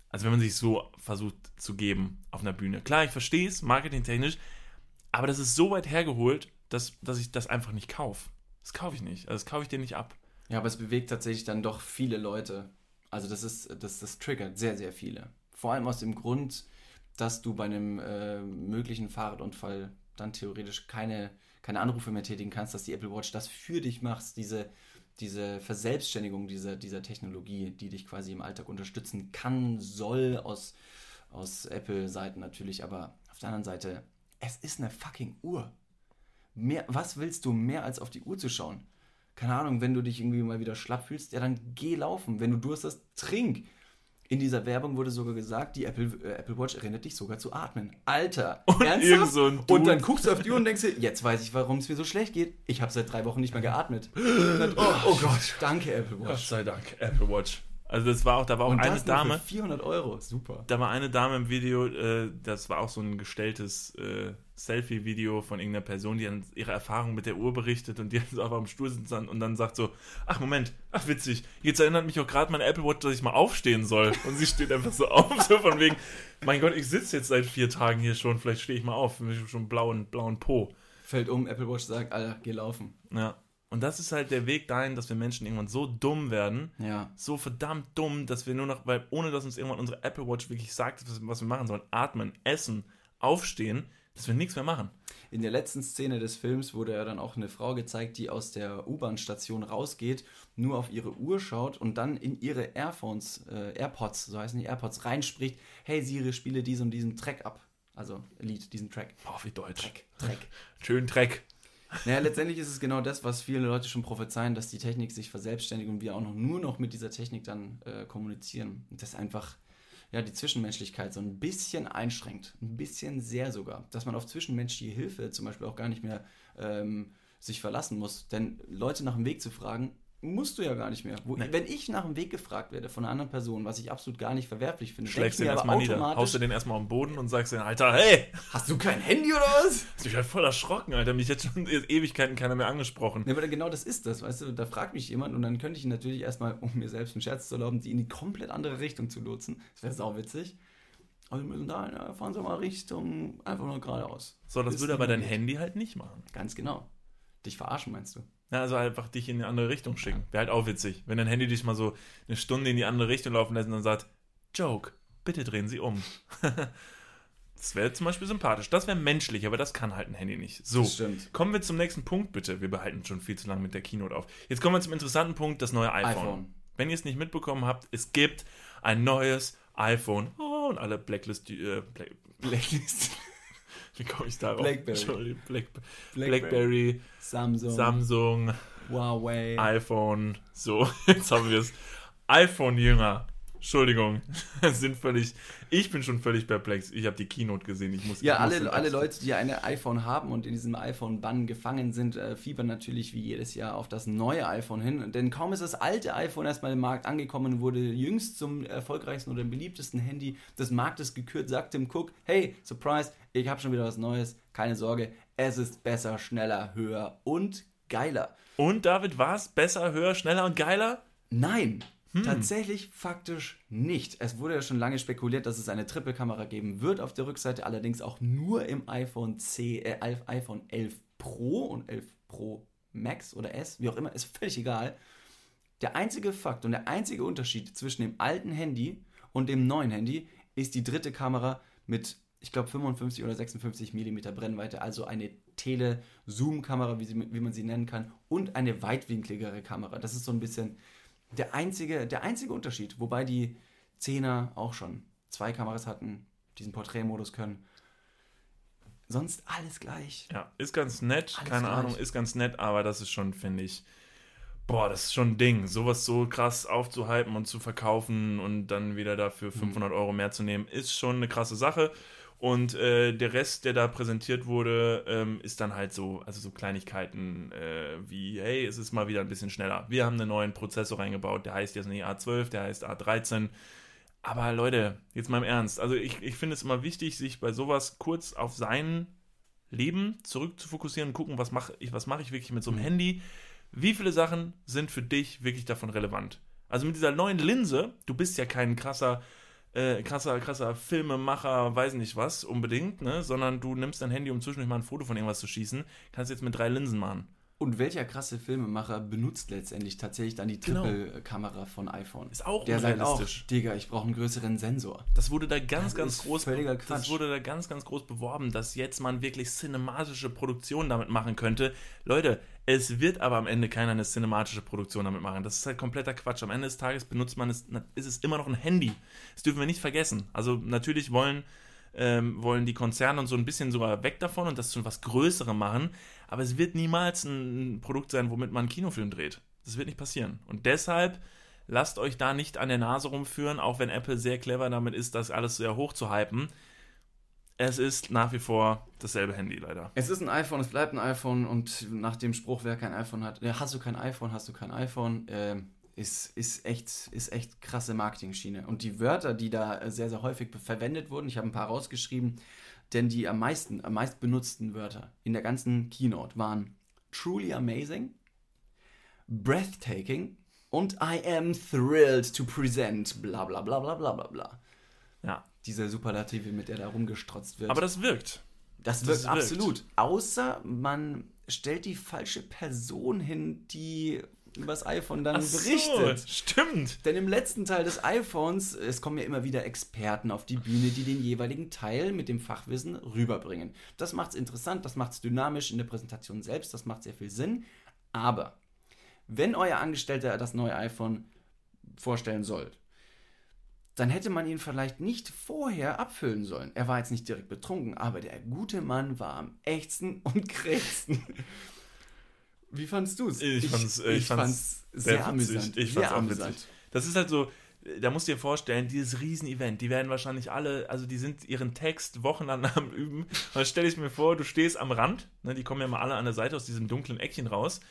also wenn man sich so versucht zu geben auf einer Bühne. Klar, ich verstehe es, marketingtechnisch, aber das ist so weit hergeholt, dass, dass ich das einfach nicht kaufe. Das kaufe ich nicht. Also das kaufe ich dir nicht ab. Ja, aber es bewegt tatsächlich dann doch viele Leute. Also das ist, das, das triggert sehr, sehr viele. Vor allem aus dem Grund, dass du bei einem äh, möglichen Fahrradunfall dann theoretisch keine, keine Anrufe mehr tätigen kannst, dass die Apple Watch das für dich macht, diese, diese Verselbstständigung dieser, dieser Technologie, die dich quasi im Alltag unterstützen kann, soll, aus, aus Apple-Seiten natürlich, aber auf der anderen Seite, es ist eine fucking Uhr. Mehr, was willst du mehr als auf die Uhr zu schauen? Keine Ahnung, wenn du dich irgendwie mal wieder schlapp fühlst, ja, dann geh laufen. Wenn du Durst hast, trink. In dieser Werbung wurde sogar gesagt, die Apple, äh, Apple Watch erinnert dich sogar zu atmen. Alter, *laughs* Und irgend so Und dann guckst du auf die Uhr und denkst dir, jetzt weiß ich, warum es mir so schlecht geht. Ich habe seit drei Wochen nicht mehr geatmet. *gasps* oh, oh Gott, danke Apple Gott Watch. sei Dank, Apple Watch. Also das war auch, da war auch Und eine Dame, für 400 Euro, super. da war eine Dame im Video, äh, das war auch so ein gestelltes äh, Selfie-Video von irgendeiner Person, die dann ihre Erfahrung mit der Uhr berichtet und die *laughs* dann so einfach am Stuhl sitzt und dann sagt so, ach Moment, ach witzig, jetzt erinnert mich auch gerade meine Apple Watch, dass ich mal aufstehen soll. Und sie steht einfach so *laughs* auf, so von wegen, mein Gott, ich sitze jetzt seit vier Tagen hier schon, vielleicht stehe ich mal auf, ich habe schon blauen, blauen Po. Fällt um, Apple Watch sagt, Alter, geh laufen. Ja. Und das ist halt der Weg dahin, dass wir Menschen irgendwann so dumm werden, Ja. so verdammt dumm, dass wir nur noch, weil ohne dass uns irgendwann unsere Apple Watch wirklich sagt, was wir machen sollen, atmen, essen, aufstehen, dass wir nichts mehr machen. In der letzten Szene des Films wurde ja dann auch eine Frau gezeigt, die aus der U-Bahn-Station rausgeht, nur auf ihre Uhr schaut und dann in ihre Airphones, äh, AirPods, so heißen die AirPods, reinspricht, hey Siri, spiele diesen und diesen Track ab. Also Lied, diesen Track. Boah, wie deutsch. Track, Track. *laughs* Schön Dreck. Naja, letztendlich ist es genau das, was viele Leute schon prophezeien, dass die Technik sich verselbstständigt und wir auch noch nur noch mit dieser Technik dann äh, kommunizieren. Und das einfach ja, die Zwischenmenschlichkeit so ein bisschen einschränkt. Ein bisschen sehr sogar. Dass man auf zwischenmenschliche Hilfe zum Beispiel auch gar nicht mehr ähm, sich verlassen muss. Denn Leute nach dem Weg zu fragen, musst du ja gar nicht mehr. Wo, Nee. Wenn ich nach dem Weg gefragt werde von einer anderen Person, was ich absolut gar nicht verwerflich finde, Schlägst den ich mir erstmal nieder. Haust du den erstmal am Boden und sagst den, Alter, hey! hast du kein Handy oder was? Ich bin halt voll erschrocken, Alter. Mich jetzt schon Ewigkeiten keiner mehr angesprochen. Ja, aber genau das ist das, weißt du, da fragt mich jemand und dann könnte ich ihn natürlich erstmal, um mir selbst einen Scherz zu erlauben, die in die komplett andere Richtung zu lotsen. Das wäre sauwitzig. Aber wir müssen da, ja, fahren Sie mal Richtung, einfach nur geradeaus. So, das Ist würde aber dein. Handy halt nicht machen. Ganz genau. Dich verarschen, meinst du? Ja, also einfach dich in eine andere Richtung schicken. Wäre halt auch witzig. Wenn dein Handy dich mal so eine Stunde in die andere Richtung laufen lässt und dann sagt, Joke, bitte drehen Sie um. *laughs* das wäre zum Beispiel sympathisch. Das wäre menschlich, aber das kann halt ein Handy nicht. So, kommen wir zum nächsten Punkt, bitte. Wir behalten schon viel zu lange mit der Keynote auf. Jetzt kommen wir zum interessanten Punkt, das neue iPhone. iPhone. Wenn ihr es nicht mitbekommen habt, es gibt ein neues iPhone. Oh, und alle Blacklist, äh, Black, Blacklist. *laughs* wie komme ich darauf? Blackberry. Black, Blackberry. Blackberry, Samsung. Samsung, Huawei. iPhone. So, *laughs* jetzt haben wir es. iPhone-Jünger. Entschuldigung, *laughs* sind völlig. Ich bin schon völlig perplex. Ich habe die Keynote gesehen. Ich muss. Ja, ich alle, alle Leute, die ein iPhone haben und in diesem iPhone-Bann gefangen sind, äh, fiebern natürlich wie jedes Jahr auf das neue iPhone hin. Denn kaum ist das alte iPhone erstmal im Markt angekommen, wurde jüngst zum erfolgreichsten oder beliebtesten Handy des Marktes gekürt, sagt Tim Cook, hey, Surprise, ich habe schon wieder was Neues, keine Sorge, es ist besser, schneller, höher und geiler. Und David, war es besser, höher, schneller und geiler? Nein, tatsächlich faktisch nicht. Es wurde ja schon lange spekuliert, dass es eine Triple-Kamera geben wird auf der Rückseite, allerdings auch nur im iPhone, 10, äh, iPhone 11 Pro und 11 Pro Max oder S, wie auch immer, ist völlig egal. Der einzige Fakt und der einzige Unterschied zwischen dem alten Handy und dem neuen Handy ist die dritte Kamera mit, ich glaube, 55 oder 56 mm Brennweite, also eine Tele-Zoom-Kamera, wie, wie man sie nennen kann, und eine weitwinkligere Kamera. Das ist so ein bisschen der einzige, der einzige Unterschied, wobei die 10er auch schon zwei Kameras hatten, diesen Porträtmodus können. Sonst alles gleich. Ja, ist ganz nett. Alles Keine gleich. Ahnung, ist ganz nett, aber das ist schon, finde ich. Boah, das ist schon ein Ding. Sowas so krass aufzuhypen und zu verkaufen und dann wieder dafür 500 Euro mehr zu nehmen, ist schon eine krasse Sache. Und äh, der Rest, der da präsentiert wurde, ähm, ist dann halt so, also so Kleinigkeiten äh, wie, hey, es ist mal wieder ein bisschen schneller. Wir haben einen neuen Prozessor reingebaut, der heißt jetzt nicht A12, der heißt A13. Aber Leute, jetzt mal im Ernst. Also ich, ich finde es immer wichtig, sich bei sowas kurz auf sein Leben zurück zu fokussieren und gucken, was mache ich, was mache ich wirklich mit so einem Handy. Wie viele Sachen sind für dich wirklich davon relevant? Also mit dieser neuen Linse, du bist ja kein krasser, äh, krasser, krasser Filmemacher, weiß nicht was unbedingt, ne? sondern du nimmst dein Handy, um zwischendurch mal ein Foto von irgendwas zu schießen, kannst jetzt mit drei Linsen machen. Und welcher krasse Filmemacher benutzt letztendlich tatsächlich dann die Genau. Triple-Kamera von iPhone? Ist auch Der sagt auch. Digga, ich brauche einen größeren Sensor. Das wurde da ganz, Das ganz groß. völliger Das wurde da ganz, ganz groß beworben, dass jetzt man wirklich cinematische Produktion damit machen könnte. Leute, es wird aber am Ende keiner eine cinematische Produktion damit machen. Das ist halt kompletter Quatsch. Am Ende des Tages benutzt man es, ist es immer noch ein Handy. Das dürfen wir nicht vergessen. Also natürlich wollen, ähm, wollen die Konzerne und so ein bisschen sogar weg davon und das zu was Größerem machen. Aber es wird niemals ein Produkt sein, womit man einen Kinofilm dreht. Das wird nicht passieren. Und deshalb lasst euch da nicht an der Nase rumführen, auch wenn Apple sehr clever damit ist, das alles sehr hoch zu hypen. Es ist nach wie vor dasselbe Handy, leider. Es ist ein iPhone, es bleibt ein iPhone und nach dem Spruch, wer kein iPhone hat, äh, hast du kein iPhone, hast du kein iPhone, ähm, ist, ist, echt, ist echt krasse Marketing-Schiene. Und die Wörter, die da äh, sehr, sehr häufig verwendet wurden, ich habe ein paar rausgeschrieben, denn die am meisten, am meist benutzten Wörter in der ganzen Keynote waren truly amazing, breathtaking und I am thrilled to present, bla bla bla bla bla bla bla. Ja. Diese Superlative, mit der da rumgestrotzt wird. Aber das wirkt. Das Das wirkt wirkt. absolut. Außer man stellt die falsche Person hin, die übers iPhone dann so, berichtet. stimmt. Denn im letzten Teil des iPhones, es kommen ja immer wieder Experten auf die Bühne, die den jeweiligen Teil mit dem Fachwissen rüberbringen. Das macht es interessant, das macht es dynamisch in der Präsentation selbst, das macht sehr viel Sinn. Aber wenn euer Angestellter das neue iPhone vorstellen soll, dann hätte man ihn vielleicht nicht vorher abfüllen sollen. Er war jetzt nicht direkt betrunken, aber der gute Mann war am ächzen und krächzen. Wie fandst du es? Ich fand's- äh, ich fand's sehr, sehr witzig. amüsant. Ich sehr fand's auch amüsant. witzig. Das ist halt so, da musst du dir vorstellen, dieses Riesen-Event, die werden wahrscheinlich alle, also die sind ihren Text wochenlang am Üben. Und dann stelle ich mir vor, du stehst am Rand, ne, die kommen ja mal alle an der Seite aus diesem dunklen Eckchen raus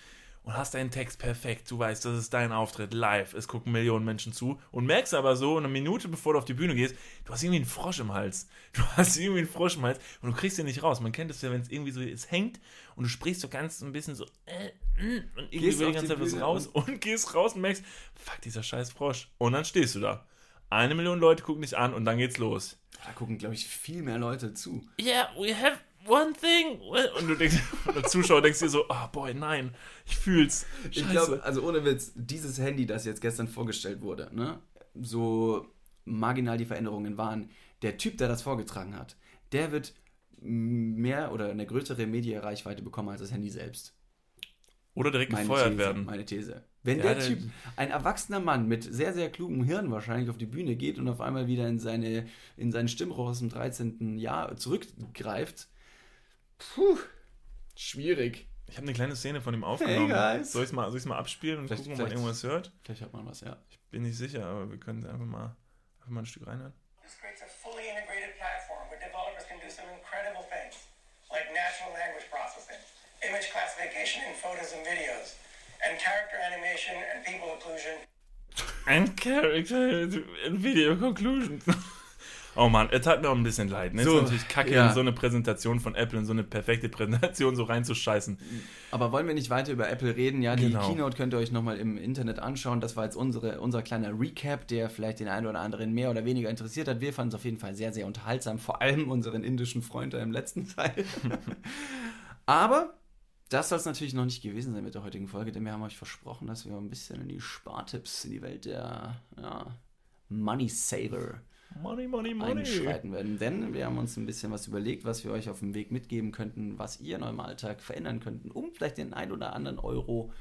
und hast deinen Text perfekt. Du weißt, das ist dein Auftritt live. Es gucken Millionen Menschen zu und merkst aber so, eine Minute bevor du auf die Bühne gehst, du hast irgendwie einen Frosch im Hals. *laughs* Du hast irgendwie einen Frosch im Hals und du kriegst ihn nicht raus. Man kennt es ja, wenn es irgendwie so es hängt und du sprichst so ganz ein bisschen so äh, äh, und irgendwie Gehst will die ganze Zeit was raus und gehst raus und merkst, fuck, dieser scheiß Frosch. Und dann stehst du da. Eine Million Leute gucken dich an und dann geht's los. Da gucken, glaube ich, viel mehr Leute zu. Yeah, we have one thing. Und du denkst, *laughs* der Zuschauer denkst dir so, oh boy, nein, ich fühl's. Scheiße. Ich glaube, also ohne Witz, dieses Handy, das jetzt gestern vorgestellt wurde, ne, so marginal die Veränderungen waren, der Typ, der das vorgetragen hat, der wird mehr oder eine größere Medienreichweite bekommen als das Handy selbst. Oder direkt Meine gefeuert These, werden. Meine These. Wenn Ja, der der- Typ, ein erwachsener Mann mit sehr, sehr klugem Hirn wahrscheinlich auf die Bühne geht und auf einmal wieder in seine, in seinen Stimmrohr aus dem 13. Jahr zurückgreift, puh, schwierig. Ich habe eine kleine Szene von ihm aufgenommen. guys. Soll ich es mal, soll ich's mal abspielen und Vielleicht- gucken, ob man irgendwas hört? Vielleicht hat man was, ja. Ich bin nicht sicher, aber wir können einfach mal, einfach mal ein Stück reinhören. This creates a fully integrated platform where developers can do some incredible things, like natural language processing, image classification in photos and videos, and character animation and people occlusion And Character in Video Conclusion. *laughs* Oh Mann, es hat mir auch ein bisschen leid. Ne? So, ist natürlich kacke, ja. in so eine Präsentation von Apple, in so eine perfekte Präsentation so reinzuscheißen. Aber wollen wir nicht weiter über Apple reden? Ja, die Genau. Keynote könnt ihr euch nochmal im Internet anschauen. Das war jetzt unsere, unser kleiner Recap, der vielleicht den einen oder anderen mehr oder weniger interessiert hat. Wir fanden es auf jeden Fall sehr, sehr unterhaltsam. Vor allem unseren indischen Freund da im letzten *laughs* Teil. Aber das soll es natürlich noch nicht gewesen sein mit der heutigen Folge, denn wir haben euch versprochen, dass wir ein bisschen in die Spartipps, in die Welt der ja, Money Saver Money, money, money. einschreiten werden. Denn wir haben uns ein bisschen was überlegt, was wir euch auf dem Weg mitgeben könnten, was ihr in eurem Alltag verändern könnten, um vielleicht den ein oder anderen Euro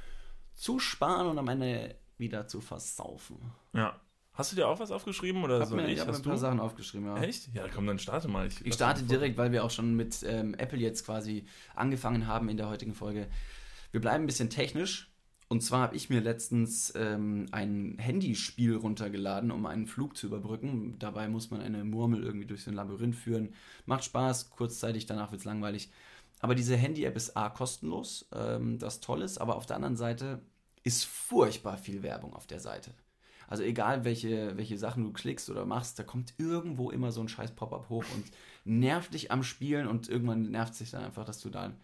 zu sparen und am Ende wieder zu versaufen. Ja. Hast du dir auch was aufgeschrieben oder Ich soll habe mir, ich? ich hab mir Hast ein paar du? Sachen aufgeschrieben, ja. Echt? Ja, komm, dann starte mal. Ich starte direkt, weil wir auch schon mit ähm, Apple jetzt quasi angefangen haben in der heutigen Folge. Wir bleiben ein bisschen technisch. Und zwar habe ich mir letztens ähm, ein Handyspiel runtergeladen, um einen Flug zu überbrücken. Dabei muss man eine Murmel irgendwie durch so ein Labyrinth führen. Macht Spaß, kurzzeitig, danach wird es langweilig. Aber diese Handy-App ist A, kostenlos, ähm, das toll ist, aber auf der anderen Seite ist furchtbar viel Werbung auf der Seite. Also egal, welche, welche Sachen du klickst oder machst, da kommt irgendwo immer so ein scheiß Pop-up hoch und nervt dich am Spielen und irgendwann nervt sich dann einfach, dass du da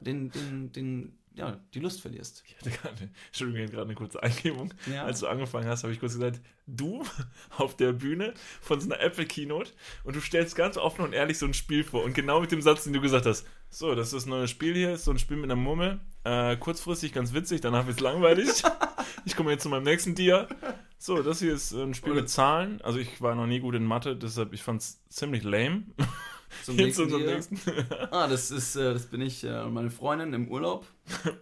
den, den, den ja, die Lust verlierst. Ich hatte gerade, Entschuldigung, gerade eine kurze Eingebung. Ja. Als du angefangen hast, habe ich kurz gesagt, du *laughs* auf der Bühne von so einer Apple Keynote und du stellst ganz offen und ehrlich so ein Spiel vor. Und genau mit dem Satz, den du gesagt hast, so, das ist das neue Spiel hier, ist so ein Spiel mit einer Murmel. Äh, kurzfristig ganz witzig, danach wird es langweilig. *laughs* ich komme jetzt zu meinem nächsten Dia. So, das hier ist ein Spiel Oder- mit Zahlen. Also ich war noch nie gut in Mathe, deshalb ich fand es ziemlich lame. Zum nächsten zu unserem Jahr. nächsten. *laughs* Ah, das ist, äh, das bin ich äh, und meine Freundin im Urlaub.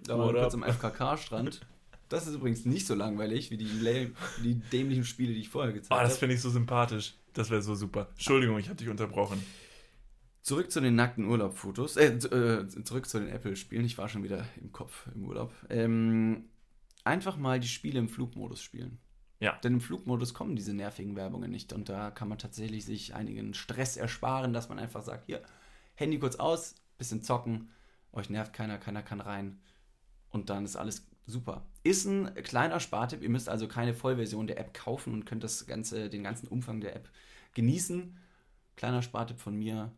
Da waren wir kurz am FKK-Strand. Das ist übrigens nicht so langweilig wie die, wie die dämlichen Spiele, die ich vorher gezeigt Oh, das habe. finde ich so sympathisch. Das wäre so super. Entschuldigung, ich habe dich unterbrochen. Zurück zu den nackten Urlaubfotos. Äh, äh, zurück zu den Apple-Spielen. Ich war schon wieder im Kopf im Urlaub. Ähm, einfach mal die Spiele im Flugmodus spielen. Ja. Denn im Flugmodus kommen diese nervigen Werbungen nicht. Und da kann man tatsächlich sich einigen Stress ersparen, dass man einfach sagt, hier, Handy kurz aus, bisschen zocken, euch nervt keiner, keiner kann rein. Und dann ist alles super. Ist ein kleiner Spartipp. Ihr müsst also keine Vollversion der App kaufen und könnt das ganze, den ganzen Umfang der App genießen. Kleiner Spartipp von mir.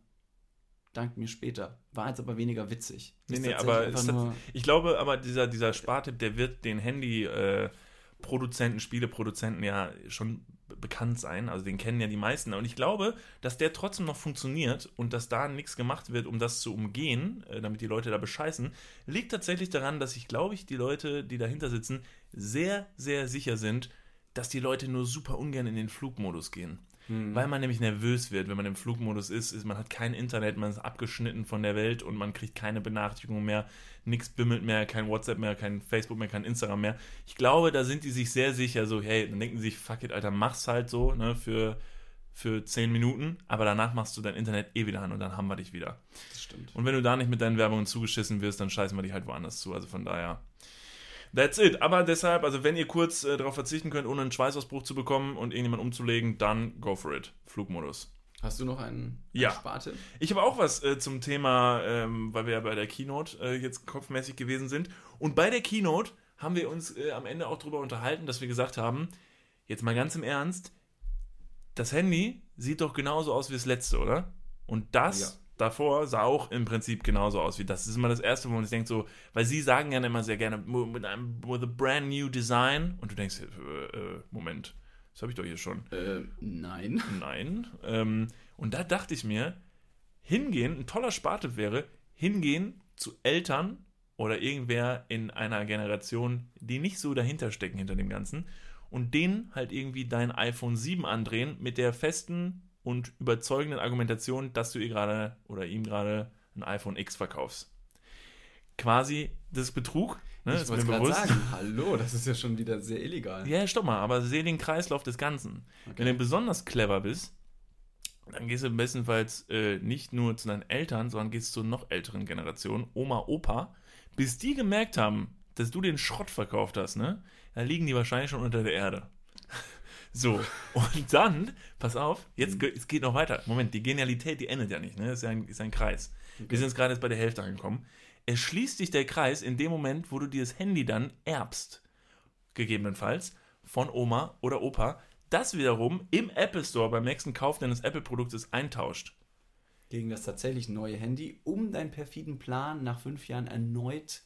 Dankt mir später. War jetzt aber weniger witzig. Nee, Ist nee, aber das- Ich glaube aber, dieser, dieser Spartipp, der wird den Handy-Produzenten, Spieleproduzenten ja schon be- bekannt sein. Also den kennen ja die meisten. Und ich glaube, dass der trotzdem noch funktioniert und dass da nichts gemacht wird, um das zu umgehen, äh, damit die Leute da bescheißen, liegt tatsächlich daran, dass ich, glaube ich, die Leute, die dahinter sitzen, sehr, sehr sicher sind, dass die Leute nur super ungern in den Flugmodus gehen. Weil man nämlich nervös wird, wenn man im Flugmodus ist, ist, man hat kein Internet, man ist abgeschnitten von der Welt und man kriegt keine Benachrichtigungen mehr, nichts bimmelt mehr, kein WhatsApp mehr, kein Facebook mehr, kein Instagram mehr. Ich glaube, da sind die sich sehr sicher, so, hey, dann denken sie sich, fuck it, Alter, mach's halt so, ne, für, für 10 Minuten, aber danach machst du dein Internet eh wieder an und dann haben wir dich wieder. Das stimmt. Und wenn du da nicht mit deinen Werbungen zugeschissen wirst, dann scheißen wir dich halt woanders zu. Also von daher. That's it. Aber deshalb, also wenn ihr kurz äh, darauf verzichten könnt, ohne einen Schweißausbruch zu bekommen und irgendjemand umzulegen, dann go for it. Flugmodus. Hast du noch einen, Ja. einen Spartipp? Ich habe auch was äh, zum Thema, ähm, weil wir ja bei der Keynote äh, jetzt kopfmäßig gewesen sind. Und bei der Keynote haben wir uns äh, am Ende auch darüber unterhalten, dass wir gesagt haben, jetzt mal ganz im Ernst, das Handy sieht doch genauso aus wie das letzte, oder? Und das Ja. Davor sah auch im Prinzip genauso aus wie das. Das ist immer das Erste, wo man sich denkt so, weil sie sagen ja immer sehr gerne, mit einem with a brand new design. Und du denkst, äh, äh, Moment, das habe ich doch hier schon. Äh, nein. *laughs* Nein. Ähm, und da dachte ich mir, hingehen, ein toller Spartipp wäre, hingehen zu Eltern oder irgendwer in einer Generation, die nicht so dahinter stecken hinter dem Ganzen und denen halt irgendwie dein iPhone 7 andrehen mit der festen und überzeugenden Argumentation, dass du ihr gerade oder ihm gerade ein iPhone X verkaufst. Quasi, das ist Betrug, ne? ich wollte gerade sagen, hallo, das ist ja schon wieder sehr illegal. Ja, stopp mal, aber seh den Kreislauf des Ganzen. Wenn du besonders clever bist, dann gehst du bestenfalls äh, nicht nur zu deinen Eltern, sondern gehst zur noch älteren Generation, Oma, Opa, bis die gemerkt haben, dass du den Schrott verkauft hast, ne? Da liegen die wahrscheinlich schon unter der Erde. So, und dann, pass auf, jetzt ge- es geht noch weiter. Moment, die Genialität, die endet ja nicht, ne? Das ist ja ein, ist ein Kreis. Wir sind jetzt gerade jetzt bei der Hälfte angekommen. Es schließt sich der Kreis in dem Moment, wo du dir das Handy dann erbst gegebenenfalls, von Oma oder Opa, das wiederum im Apple Store beim nächsten Kauf deines Apple-Produktes eintauscht. Gegen das tatsächlich neue Handy, um deinen perfiden Plan nach fünf Jahren erneut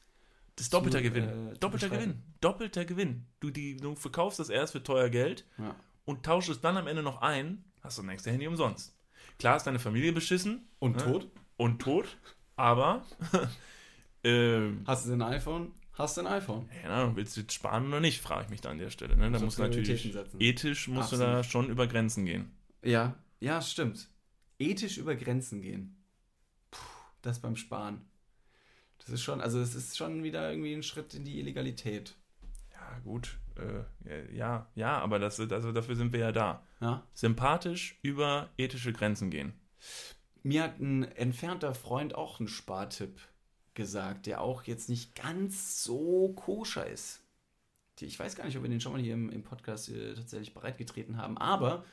Das ist doppelter Zu, Gewinn. äh, doppelter. Gewinn. Doppelter Gewinn. Du, die, du verkaufst das erst für teuer Geld Ja. und tauschst es dann am Ende noch ein, hast du das nächste Handy umsonst. Klar ist deine Familie beschissen Und Ne? tot? und tot, aber *laughs* äh, Hast du ein iPhone? Hast du ein iPhone? ja, na, willst du jetzt sparen oder nicht, frage ich mich da an der Stelle. Ne? Da Musst du natürlich setzen. ethisch musst du da Absolut. schon über Grenzen gehen. Ja, ja, stimmt. Ethisch über Grenzen gehen. Puh, das beim Sparen. Das ist schon, also es ist schon wieder irgendwie ein Schritt in die Illegalität. Ja, gut. Äh, ja, ja, aber das, also dafür sind wir ja da. Ja? Sympathisch über ethische Grenzen gehen. Mir hat ein entfernter Freund auch einen Spartipp gesagt, der auch jetzt nicht ganz so koscher ist. Ich weiß gar nicht, ob wir den schon mal hier im, im Podcast äh, tatsächlich bereitgetreten haben, aber er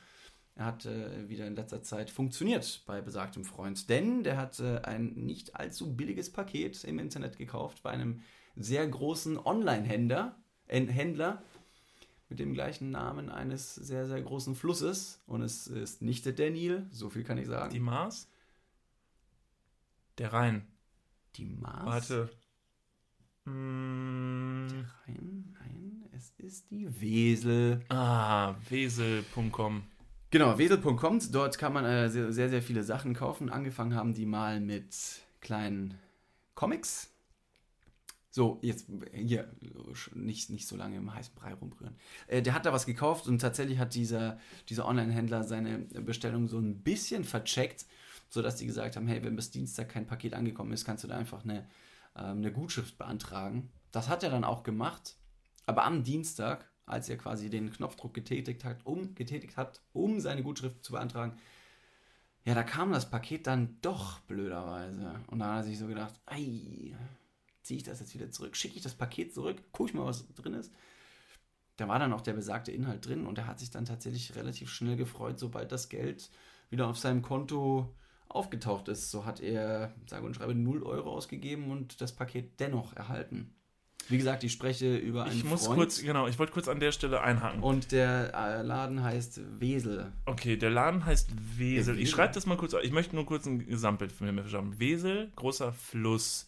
hat äh, wieder in letzter Zeit funktioniert bei besagtem Freund, denn der hat äh, ein nicht allzu billiges Paket im Internet gekauft bei einem sehr großen Online-Händler, äh, Händler mit dem gleichen Namen eines sehr, sehr großen Flusses und es ist nicht der Nil, so viel kann ich sagen. Die Mars? Der Rhein. Die Mars? Warte. Mm, Nein, nein, es ist die Wesel. ah, wesel.com. Genau, wesel.com. Dort kann man äh, sehr, sehr, viele Sachen kaufen. Angefangen haben die mal mit kleinen Comics. So, jetzt hier nicht, nicht so lange im heißen Brei rumrühren. Äh, der hat da was gekauft und tatsächlich hat dieser, dieser Online-Händler seine Bestellung so ein bisschen vercheckt, sodass die gesagt haben, hey, wenn bis Dienstag kein Paket angekommen ist, kannst du da einfach eine, ähm, eine Gutschrift beantragen. Das hat er dann auch gemacht, aber am Dienstag, als er quasi den Knopfdruck getätigt hat, um, getätigt hat, um seine Gutschrift zu beantragen, ja, da kam das Paket dann doch blöderweise. Und da hat er sich so gedacht, ei, ziehe ich das jetzt wieder zurück, schicke ich das Paket zurück, gucke ich mal, was drin ist. Da war dann auch der besagte Inhalt drin und er hat sich dann tatsächlich relativ schnell gefreut, sobald das Geld wieder auf seinem Konto aufgetaucht ist. So hat er, sage und schreibe, 0 Euro ausgegeben und das Paket dennoch erhalten. Wie gesagt, ich spreche über einen Ich muss Freund kurz, genau, ich wollte kurz an der Stelle einhaken. und der äh, Laden heißt Wesel. Okay, der Laden heißt Wesel. Der Ich Wesel. schreibe das mal kurz. Ich möchte nur kurz ein Gesamtbild von mir verschaffen. Wesel, großer Fluss.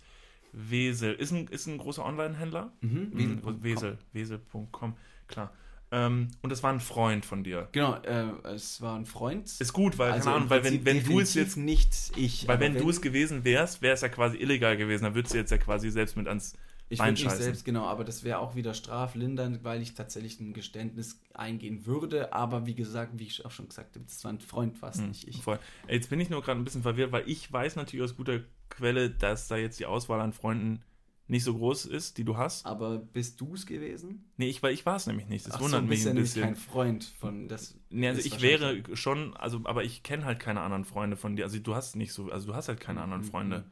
Wesel. Ist ein, ist ein großer Online-Händler? Mhm, Mhm, Wesel.com. Wesel. Wesel.com, klar. Ähm, und das war ein Freund von dir. Genau, äh, es war ein Freund. Ist gut, weil, Also Ahnung, weil wenn, wenn du es jetzt, nicht ich. weil aber wenn du es gewesen wärst, wäre es ja quasi illegal gewesen. Dann würdest du jetzt ja quasi selbst mit ans Ich würde nicht selbst, genau, aber das wäre auch wieder straflindernd, weil ich tatsächlich ein Geständnis eingehen würde. Aber wie gesagt, wie ich auch schon gesagt habe, das war ein Freund, was Hm, nicht ich. Voll. Jetzt bin ich nur gerade ein bisschen verwirrt, weil ich weiß natürlich aus guter Quelle, dass da jetzt die Auswahl an Freunden nicht so groß ist, die du hast. Aber bist du es gewesen? Nee, ich, weil ich war es nämlich nicht. Das Ach so, wundert du mich bist ja ein nämlich bisschen. kein Freund von das. Nee, also ich wäre schon, also, aber ich kenne halt keine anderen Freunde von dir. Also du hast nicht so, also du hast halt keine anderen Mhm. Freunde.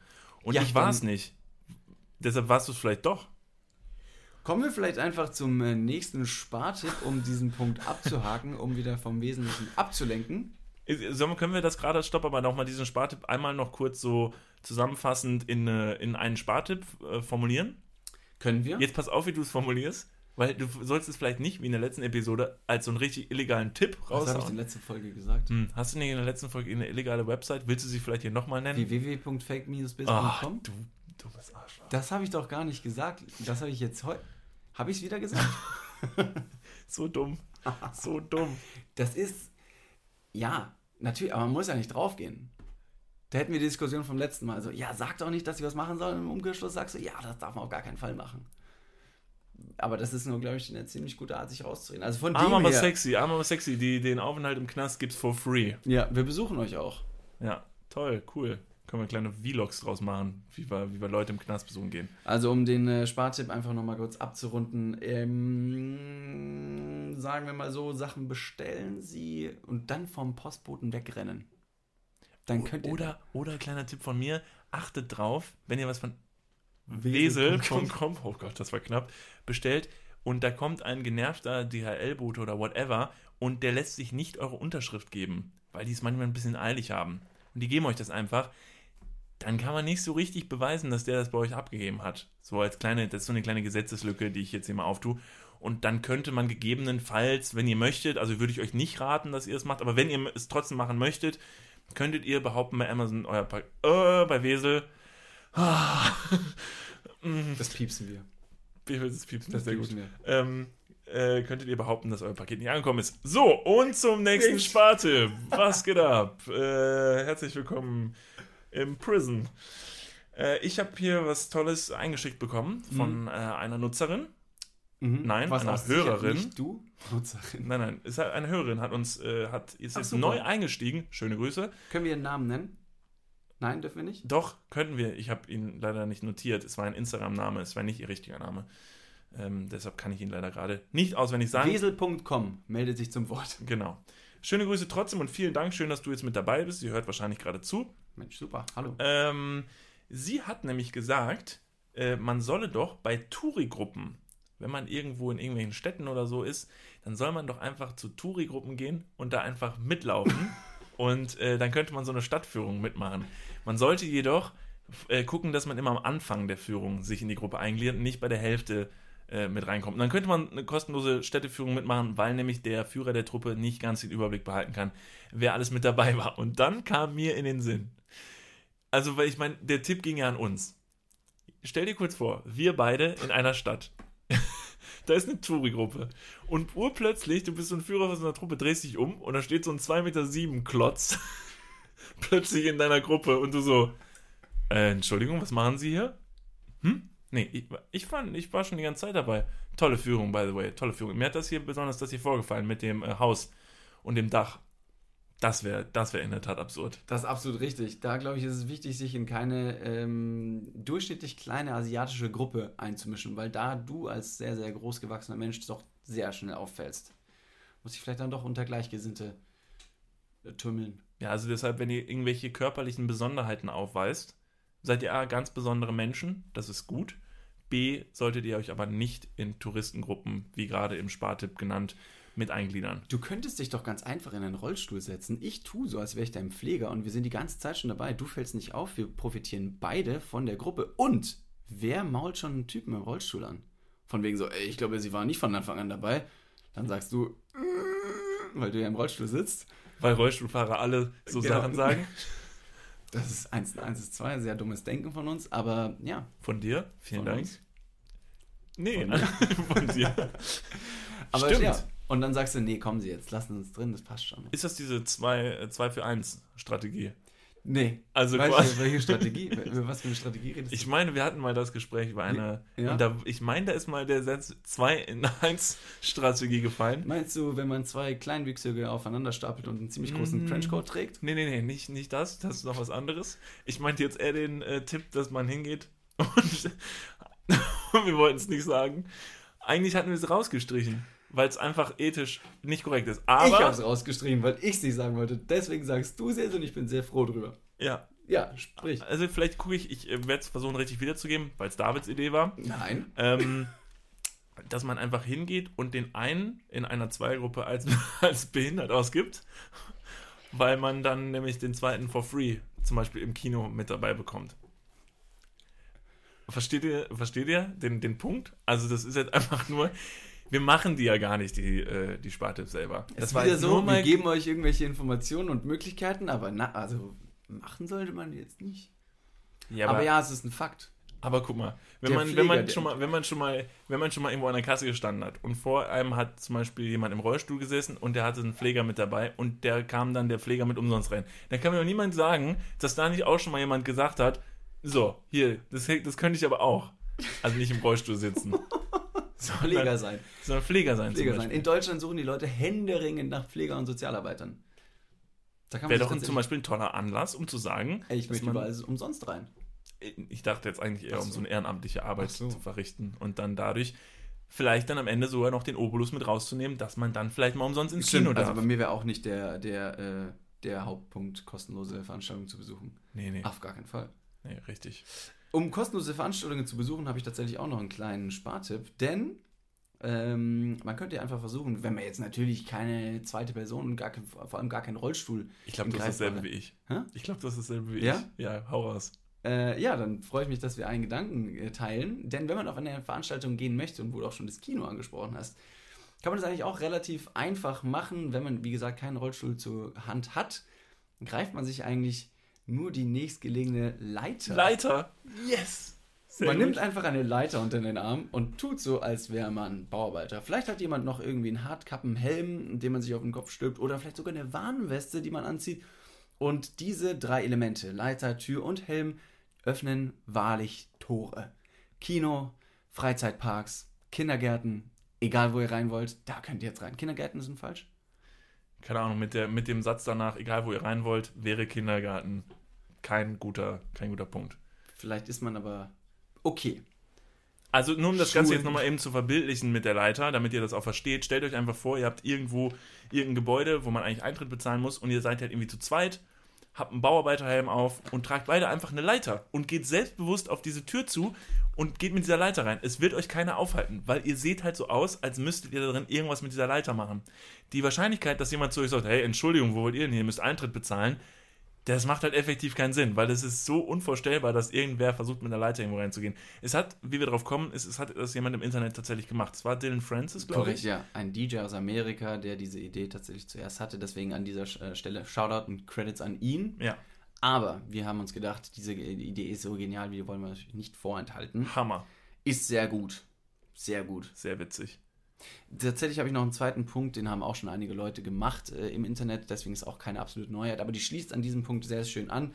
Und Ja, ich war es nicht. Deshalb warst du es vielleicht doch. Kommen wir vielleicht einfach zum äh, nächsten Spartipp, um diesen Punkt abzuhaken, um wieder vom Wesentlichen abzulenken. Sollen wir- Können wir das gerade, stopp, aber nochmal diesen Spartipp einmal noch kurz so zusammenfassend in, äh, in einen Spartipp äh, formulieren? Können wir? Jetzt pass auf, wie du es formulierst, weil du sollst es vielleicht nicht wie in der letzten Episode als so einen richtig illegalen Tipp Was habe ich in der letzten Folge gesagt? Hm, hast du nicht in der letzten Folge eine illegale Website? Willst du sie vielleicht hier nochmal nennen? Www.fake-biz.com? Du dummes Arschloch. Das habe ich doch gar nicht gesagt. Das habe ich jetzt heute. Habe ich es wieder gesagt? *laughs* So dumm. So dumm. Das ist. Ja, natürlich, aber man muss ja nicht draufgehen. Da hätten wir die Diskussion vom letzten Mal. So, ja, sag doch nicht, dass sie was machen sollen. Im Umkehrschluss sagst du, ja, das darf man auf gar keinen Fall machen. Aber das ist nur, glaube ich, eine ziemlich gute Art, sich rauszureden. Also von Arm dem aber her. sexy, arm aber sexy. Die, den Aufenthalt im Knast gibt's for free. Ja, wir besuchen euch auch. Ja, toll, cool. Können wir kleine Vlogs draus machen, wie wir, wie wir Leute im Knast besuchen gehen. Also um den äh, Spartipp einfach nochmal kurz abzurunden, ähm, sagen wir mal so, Sachen bestellen Sie und dann vom Postboten wegrennen. Dann könnt ihr Oder, oder kleiner Tipp von mir, achtet drauf, wenn ihr was von. Wesel.com, oh Gott, das war knapp, bestellt und da kommt ein genervter DHL-Bote oder whatever und der lässt sich nicht eure Unterschrift geben, weil die es manchmal ein bisschen eilig haben. Und die geben euch das einfach. Dann kann man nicht so richtig beweisen, dass der das bei euch abgegeben hat. So als kleine, das ist so eine kleine Gesetzeslücke, die ich jetzt hier mal auftue. Und dann könnte man gegebenenfalls, wenn ihr möchtet, also würde ich euch nicht raten, dass ihr es macht, aber wenn ihr es trotzdem machen möchtet, könntet ihr behaupten bei Amazon, euer Paket, äh, bei Wesel, ah, *laughs* Das piepsen wir. es piepsen, Das sehr gut. wir. Ähm, äh, könntet ihr behaupten, dass euer Paket nicht angekommen ist. So, und zum nächsten. Sparte. Was geht ab? Äh, herzlich willkommen im Prison. Äh, ich habe hier was Tolles eingeschickt bekommen von äh, einer Nutzerin. Mhm. Nein, Was einer Hörerin. Nicht du, Nutzerin. Nein, nein, ist halt eine Hörerin hat uns äh, hat ist Ach, jetzt super. neu eingestiegen. Schöne Grüße. Können wir ihren Namen nennen? Nein, dürfen wir nicht? Doch, könnten wir. Ich habe ihn leider nicht notiert. Es war ein Instagram-Name, es war nicht ihr richtiger Name. Ähm, deshalb kann ich ihn leider gerade nicht auswendig sagen. Wesel.com meldet sich zum Wort. Genau. Schöne Grüße trotzdem und vielen Dank. Schön, dass du jetzt mit dabei bist. Sie hört wahrscheinlich gerade zu. Mensch, super. Hallo. Ähm, sie hat nämlich gesagt, äh, man solle doch bei Touri-Gruppen, wenn man irgendwo in irgendwelchen Städten oder so ist, dann soll man doch einfach zu Touri-Gruppen gehen und da einfach mitlaufen. *laughs* und äh, dann könnte man so eine Stadtführung mitmachen. Man sollte jedoch äh, gucken, dass man immer am Anfang der Führung sich in die Gruppe eingliedert und nicht bei der Hälfte äh, mit reinkommt. Und dann könnte man eine kostenlose Städteführung mitmachen, weil nämlich der Führer der Truppe nicht ganz den Überblick behalten kann, wer alles mit dabei war. Und dann kam mir in den Sinn, also, weil ich meine, der Tipp ging ja an uns. stell dir kurz vor, wir beide in einer Stadt. *laughs* da ist eine Touri-Gruppe. Und urplötzlich, du bist so ein Führer von so einer Truppe, drehst dich um und da steht so ein 2,7 Meter Klotz *laughs* plötzlich in deiner Gruppe und du so, äh, Entschuldigung, was machen Sie hier? Hm? Nee, ich, ich, fand, ich war schon die ganze Zeit dabei. Tolle Führung, by the way, tolle Führung. Mir hat das hier besonders das hier vorgefallen mit dem äh, Haus und dem Dach. Das wäre das wär in der Tat absurd. Das ist absolut richtig. Da, glaube ich, ist es wichtig, sich in keine ähm, durchschnittlich kleine asiatische Gruppe einzumischen, weil da du als sehr, sehr groß gewachsener Mensch doch sehr schnell auffällst. Muss ich vielleicht dann doch unter Gleichgesinnte äh, tümmeln. Ja, also deshalb, wenn ihr irgendwelche körperlichen Besonderheiten aufweist, seid ihr A, ganz besondere Menschen, das ist gut. B, solltet ihr euch aber nicht in Touristengruppen, wie gerade im Spartipp genannt, mit eingliedern. Du könntest dich doch ganz einfach in einen Rollstuhl setzen. Ich tue so, als wäre ich dein Pfleger und wir sind die ganze Zeit schon dabei. Du fällst nicht auf, wir profitieren beide von der Gruppe. Und wer mault schon einen Typen im Rollstuhl an? Von wegen so, ey, ich glaube, sie waren nicht von Anfang an dabei. Dann sagst du, "Mm", weil du ja im Rollstuhl sitzt. Weil Rollstuhlfahrer alle so Genau. Sachen sagen. *laughs* Das ist 1 1 ist 2, sehr dummes Denken von uns, aber ja. Von dir, vielen Von Dank. uns. Nee, Von *laughs* von, dir. *laughs* Aber Stimmt. ja. Und dann sagst du, nee, kommen sie jetzt, lassen uns drin, das passt schon. Ist das diese 2 für 1 Strategie? Nee. Also Weißt quasi- du, welche Strategie? *laughs* Über was für eine Strategie redest du? Ich meine, wir hatten mal das Gespräch über eine. Ja. Und da, ich meine, da ist mal der Satz 2 in 1 Strategie gefallen. Meinst du, wenn man zwei Kleinwüchsige aufeinander stapelt und einen ziemlich großen Mm. Trenchcoat trägt? Nee, nee, nee, nicht, nicht das. Das ist noch was anderes. Ich meinte jetzt eher den äh, Tipp, dass man hingeht *laughs* und *laughs* wir wollten es nicht sagen. Eigentlich hatten wir es rausgestrichen, weil es einfach ethisch nicht korrekt ist. ich hab's Aber, rausgestrichen, weil ich es nicht sagen wollte. Deswegen sagst du es jetzt und ich bin sehr froh drüber. ja, Ja, sprich. also vielleicht gucke ich, ich werde es versuchen richtig wiederzugeben, weil es Davids Idee war. Nein. ähm, *laughs* dass man einfach hingeht und den einen in einer Zweiergruppe als, *laughs* als behindert ausgibt, weil man dann nämlich den zweiten for free zum Beispiel im Kino mit dabei bekommt. Versteht ihr, versteht ihr den, den Punkt? Also das ist jetzt *laughs* einfach nur, wir machen die ja gar nicht, die, äh, die Spartipps selber. Es ist war wieder so, wir geben euch irgendwelche Informationen und Möglichkeiten, aber na, also machen sollte man jetzt nicht. ja, aber, aber, ja, es ist ein Fakt. aber guck mal, wenn Der man, wenn Pfleger, man der- schon mal, wenn man schon mal, wenn man schon mal irgendwo an der Kasse gestanden hat und vor einem hat zum Beispiel jemand im Rollstuhl gesessen und der hatte einen Pfleger mit dabei und der kam dann der Pfleger mit umsonst rein, dann kann mir doch niemand sagen, dass da nicht auch schon mal jemand gesagt hat, so, hier, das, das könnte ich aber auch. Also nicht im Rollstuhl sitzen. *laughs* *laughs* sondern, Pfleger sein. sondern Pfleger sein Pfleger sein. In Deutschland suchen die Leute händeringend nach Pfleger und Sozialarbeitern. Da kann man Wäre doch zum Beispiel ein toller Anlass, um zu sagen, ich möchte überall umsonst rein. ich dachte jetzt eigentlich eher, Ach um so. so eine ehrenamtliche Arbeit so. zu verrichten und dann dadurch vielleicht dann am Ende sogar noch den Obolus mit rauszunehmen, dass man dann vielleicht mal umsonst ins Kino also darf. bei mir wäre auch nicht der, der, äh, der Hauptpunkt, kostenlose Veranstaltungen zu besuchen. nee, nee, Auf gar keinen Fall. nee, richtig. Um kostenlose Veranstaltungen zu besuchen, habe ich tatsächlich auch noch einen kleinen Spartipp, denn ähm, man könnte ja einfach versuchen, wenn man jetzt natürlich keine zweite Person und gar kein, vor allem gar keinen Rollstuhl, Ich glaube, das ist dasselbe wie ich. Hä? Ich glaube, das ist dasselbe wie Ja? ich. Ja, hau raus. äh, ja, dann freue ich mich, dass wir einen Gedanken äh, teilen, denn wenn man auf eine Veranstaltung gehen möchte und wo du auch schon das Kino angesprochen hast, kann man das eigentlich auch relativ einfach machen, wenn man, wie gesagt, keinen Rollstuhl zur Hand hat, greift man sich eigentlich nur die nächstgelegene Leiter. Leiter. Yes. Sehr man gut. nimmt einfach eine Leiter unter den Arm und tut so, als wäre man Bauarbeiter. Vielleicht hat jemand noch irgendwie einen Hartkappenhelm, den man sich auf den Kopf stülpt, oder vielleicht sogar eine Warnweste, die man anzieht. Und diese drei Elemente, Leiter, Tür und Helm, öffnen wahrlich Tore. Kino, Freizeitparks, Kindergärten, egal wo ihr rein wollt, da könnt ihr jetzt rein. Kindergärten sind falsch? Keine Ahnung, mit, der, mit dem Satz danach, egal wo ihr rein wollt, wäre Kindergarten kein guter, kein guter Punkt. Vielleicht ist man aber okay. Also nur um das Ganze Schulen. jetzt nochmal eben zu verbildlichen mit der Leiter, damit ihr das auch versteht, stellt euch einfach vor, ihr habt irgendwo irgendein Gebäude, wo man eigentlich Eintritt bezahlen muss und ihr seid halt irgendwie zu zweit, habt einen Bauarbeiterhelm auf und tragt beide einfach eine Leiter und geht selbstbewusst auf diese Tür zu und geht mit dieser Leiter rein. Es wird euch keiner aufhalten, weil ihr seht halt so aus, als müsstet ihr da drin irgendwas mit dieser Leiter machen. Die Wahrscheinlichkeit, dass jemand zu euch sagt, hey, Entschuldigung, wo wollt ihr denn hier, ihr müsst Eintritt bezahlen, das macht halt effektiv keinen Sinn, weil es ist so unvorstellbar, dass irgendwer versucht, mit einer Leiter irgendwo reinzugehen. Es hat, wie wir drauf kommen, es, es hat das jemand im Internet tatsächlich gemacht. Es war Dylan Francis, glaube ich. ja. Ein DJ aus Amerika, der diese Idee tatsächlich zuerst hatte. Deswegen an dieser äh, Stelle Shoutout und Credits an ihn. Ja. Aber wir haben uns gedacht, diese Idee ist so genial, wir wollen wir euch nicht vorenthalten. Hammer. Ist sehr gut. Sehr gut. Sehr witzig. Tatsächlich habe ich noch einen zweiten Punkt, den haben auch schon einige Leute gemacht äh, im Internet, deswegen ist auch keine absolute Neuheit, aber die schließt an diesem Punkt sehr schön an.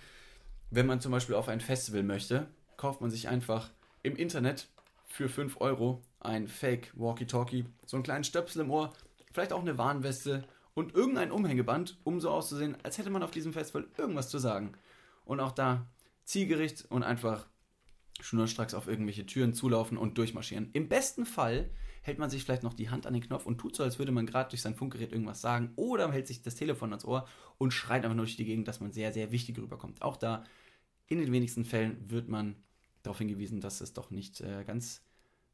Wenn man zum Beispiel auf ein Festival möchte, kauft man sich einfach im Internet für 5 Euro ein Fake Walkie-Talkie, so einen kleinen Stöpsel im Ohr, vielleicht auch eine Warnweste und irgendein Umhängeband, um so auszusehen, als hätte man auf diesem Festival irgendwas zu sagen. Und auch da zielgericht und einfach schnurstracks auf irgendwelche Türen zulaufen und durchmarschieren. Im besten Fall hält man sich vielleicht noch die Hand an den Knopf und tut so, als würde man gerade durch sein Funkgerät irgendwas sagen oder hält sich das Telefon ans Ohr und schreit einfach nur durch die Gegend, dass man sehr, sehr wichtig rüberkommt. Auch da, in den wenigsten Fällen wird man darauf hingewiesen, dass es doch nicht äh, ganz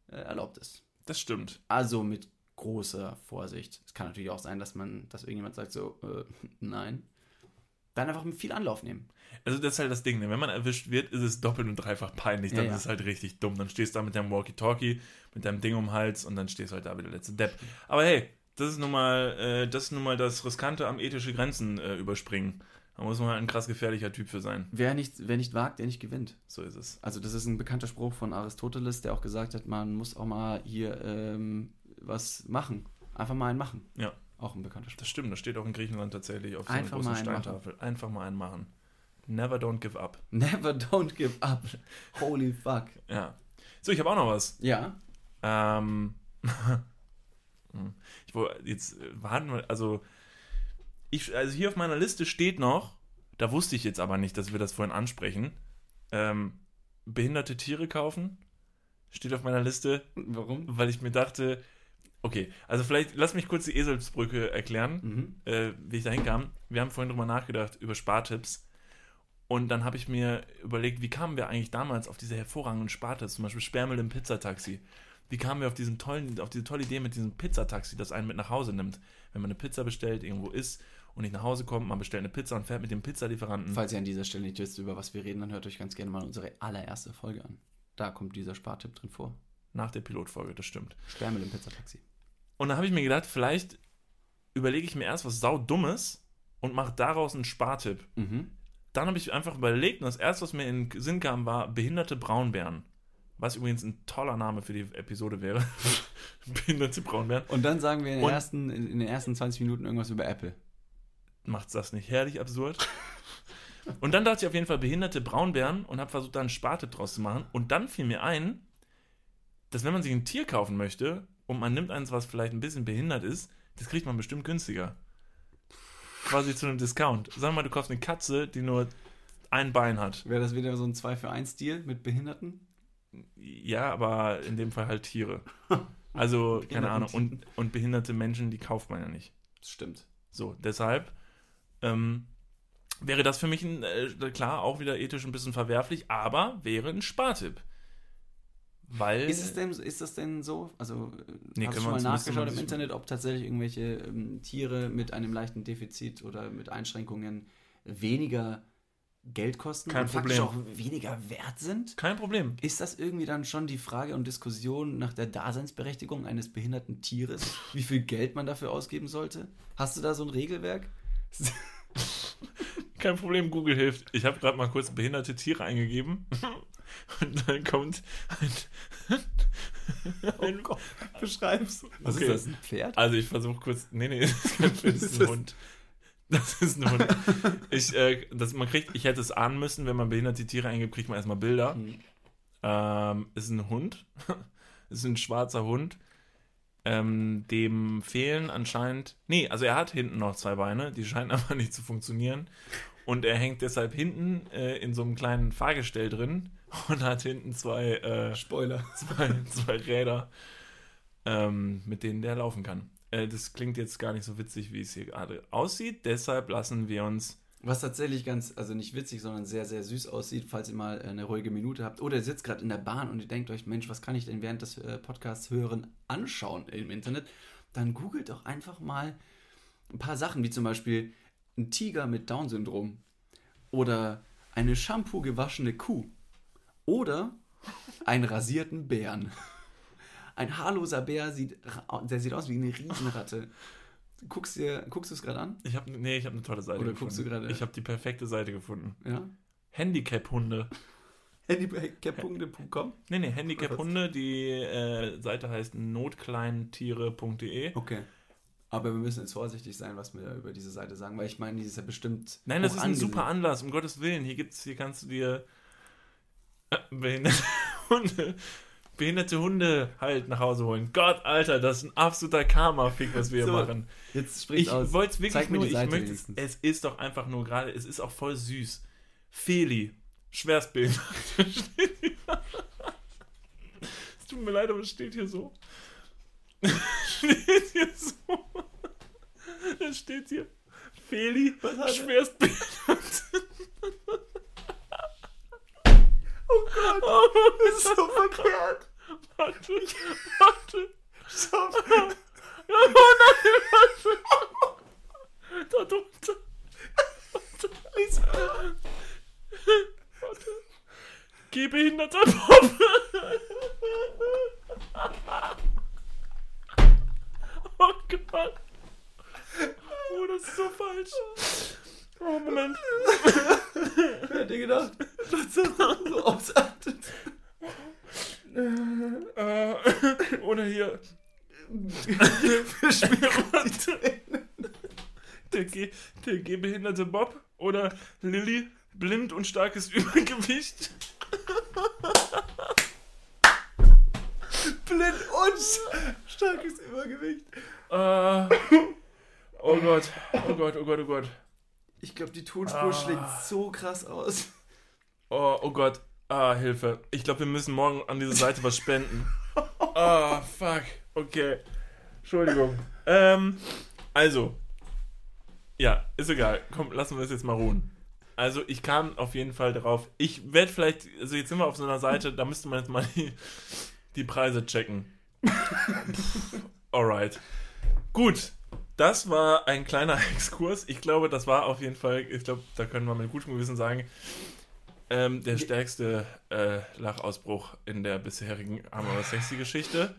äh, erlaubt ist. Das stimmt. Also mit großer Vorsicht. Es kann natürlich auch sein, dass man, dass irgendjemand sagt so, äh, *laughs* nein. Dann einfach mit viel Anlauf nehmen. Also das ist halt das Ding, ne? wenn man erwischt wird, ist es doppelt und dreifach peinlich. Dann Ja, ja. ist es halt richtig dumm. Dann stehst du da mit deinem Walkie-Talkie, mit deinem Ding um den Hals und dann stehst du halt da wie der letzte Depp. Aber hey, das ist nun mal, äh, das, ist nun mal das Riskante am ethische Grenzen äh, überspringen. Da muss man halt ein krass gefährlicher Typ für sein. Wer nicht, wer nicht wagt, der nicht gewinnt. So ist es. Also das ist ein bekannter Spruch von Aristoteles, der auch gesagt hat, man muss auch mal hier ähm, was machen. Einfach mal einen machen. Ja. Auch ein bekannter Spruch. Das stimmt, das steht auch in Griechenland tatsächlich auf so einer großen Steintafel. Einfach mal einen machen. Never don't give up. *laughs* Never don't give up. Holy fuck. Ja. So, ich habe auch noch was. Ja. Ähm, *laughs* hm. ich wollte jetzt äh, warten wir, also ich, also hier auf meiner Liste steht noch, da wusste ich jetzt aber nicht, dass wir das vorhin ansprechen. Ähm, behinderte Tiere kaufen steht auf meiner Liste, Warum? weil ich mir dachte, okay, also vielleicht lass mich kurz die Eselsbrücke erklären, Mhm. äh, wie ich dahin kam. Wir haben vorhin drüber nachgedacht über Spartipps. Und dann habe ich mir überlegt, wie kamen wir eigentlich damals auf diese hervorragenden Spartipps, zum Beispiel Sperrmüll im Pizzataxi. Wie kamen wir auf diesen tollen, auf diese tolle Idee mit diesem Pizzataxi, das einen mit nach Hause nimmt? Wenn man eine Pizza bestellt, irgendwo isst und nicht nach Hause kommt, man bestellt eine Pizza und fährt mit dem Pizzalieferanten. Falls ihr an dieser Stelle nicht wisst, über was wir reden, dann hört euch ganz gerne mal unsere allererste Folge an. Da kommt dieser Spartipp drin vor. Nach der Pilotfolge, das stimmt. Sperrmüll im Pizzataxi. Und dann habe ich mir gedacht, vielleicht überlege ich mir erst was saudummes und mache daraus einen Spartipp. Mhm. Dann habe ich einfach überlegt und das erste, was mir in den Sinn kam, war behinderte Braunbären. Was übrigens ein toller Name für die Episode wäre. *laughs* behinderte Braunbären. Und dann sagen wir in den, Und- ersten, in den ersten 20 Minuten irgendwas über Apple. Macht's das nicht herrlich absurd? Und dann dachte ich auf jeden Fall behinderte Braunbären und habe versucht, da einen Spartipp draus zu machen. Und dann fiel mir ein, dass wenn man sich ein Tier kaufen möchte und man nimmt eins, was vielleicht ein bisschen behindert ist, das kriegt man bestimmt günstiger. Quasi zu einem Discount. Sag mal, du kaufst eine Katze, die nur ein Bein hat. Wäre das wieder so ein 2 für 1 Deal mit Behinderten? Ja, aber in dem Fall halt Tiere. Also, *laughs* keine Ahnung. Und, und behinderte Menschen, die kauft man ja nicht. Das stimmt. So, deshalb ähm, wäre das für mich ein, äh, klar auch wieder ethisch ein bisschen verwerflich, aber wäre ein Spartipp. Weil. Ist es denn, ist das denn so? Also, Nee, hast können du mal nachgeschaut im Internet, ob tatsächlich irgendwelche ähm, Tiere mit einem leichten Defizit oder mit Einschränkungen weniger Geld kosten Kein und faktisch Problem. auch weniger wert sind? Kein Problem. Ist das irgendwie dann schon die Frage und Diskussion nach der Daseinsberechtigung eines behinderten Tieres? Wie viel Geld man dafür ausgeben sollte? Hast du da so ein Regelwerk? *laughs* Kein Problem, Google hilft. Ich habe gerade mal kurz behinderte Tiere eingegeben. *laughs* Und dann kommt ein. *laughs* ein Beschreib's. Was Okay. ist das, ein Pferd? Also ich versuche kurz. Nee, nee, *laughs* das ist kein Pferd, das ist ein das? Hund. Das ist ein Hund. *laughs* Ich, äh, das, man kriegt, ich hätte es ahnen müssen, wenn man behinderte Tiere eingibt, kriegt man erstmal Bilder. Hm. Ähm, ist ein Hund. ist ein schwarzer Hund. Ähm, dem fehlen anscheinend. Nee, also er hat hinten noch zwei Beine, die scheinen aber nicht zu funktionieren. Und er hängt deshalb hinten äh, in so einem kleinen Fahrgestell drin und hat hinten zwei, äh, Spoiler. *laughs* zwei, zwei Räder, ähm, mit denen der laufen kann. Äh, das klingt jetzt gar nicht so witzig, wie es hier gerade aussieht. Deshalb lassen wir uns. Was tatsächlich ganz, also nicht witzig, sondern sehr, sehr süß aussieht, falls ihr mal eine ruhige Minute habt. Oder ihr sitzt gerade in der Bahn und ihr denkt euch, Mensch, was kann ich denn während des äh, Podcasts hören anschauen im Internet? Dann googelt doch einfach mal ein paar Sachen, wie zum Beispiel ein Tiger mit Down-Syndrom oder eine Shampoo gewaschene Kuh oder einen rasierten Bären. *laughs* Ein haarloser Bär sieht, der sieht aus wie eine Riesenratte. Guckst du guckst es gerade an? Ich habe nee, ich habe eine tolle Seite Oder gefunden. guckst du gerade- Ich habe die perfekte Seite gefunden. Ja. Handicap-Hunde. Handicappunkte.com? Nee, nee, Handicap-Hunde. Die äh, Seite heißt notkleintiere.de. Okay. Aber wir müssen jetzt vorsichtig sein, was wir über diese Seite sagen, weil ich meine, die ist ja bestimmt. Nein, das ist ein angesehen. super Anlass, um Gottes Willen. Hier gibt's, hier kannst du dir behinderte *laughs* Hunde, behinderte Hunde halt nach Hause holen. Gott, Alter, das ist ein absoluter Karma-Fick, was wir hier So, machen. Jetzt spricht Ich aus. wollte es wirklich Zeig mir nur, die ich möchte, wenigstens. es ist doch einfach nur gerade, es ist auch voll süß. Feli, hier. *laughs* es tut mir leid, aber es steht hier so. steht hier so. Es steht hier. Feli, Schwerstbild. Oh Gott, das ist so verkehrt. Warte, warte. Oh nein, warte. Da drunter. Lies Warte. Gehbehinderter Bob. Oh Gott. Oh, das ist so falsch. Oh, Moment. *laughs* Wer hätte gedacht, dass das so ausartet? Äh, oder hier. Der, der gehbehinderte Bob oder Lilly, blind und starkes *laughs* Übergewicht. blind und starkes Übergewicht. Äh, oh Gott, oh Gott, oh Gott, oh Gott. Ich glaube, die Tonspur Ah. schlägt so krass aus. Oh, oh Gott. Ah, Hilfe. Ich glaube, wir müssen morgen an diese Seite was spenden. *laughs* Ah, fuck. Okay. Entschuldigung. Ähm, also. Ja, ist egal. Komm, lassen wir es jetzt mal ruhen. Also, ich kam auf jeden Fall drauf. Ich werde vielleicht, also jetzt sind wir auf so einer Seite, da müsste man jetzt mal die, die Preise checken. *laughs* Alright. Gut. Das war ein kleiner *laughs* Exkurs. Ich glaube, das war auf jeden Fall, ich glaube, da können wir mit gutem Gewissen sagen, ähm, der stärkste äh, Lachausbruch in der bisherigen Armor Sexy Geschichte.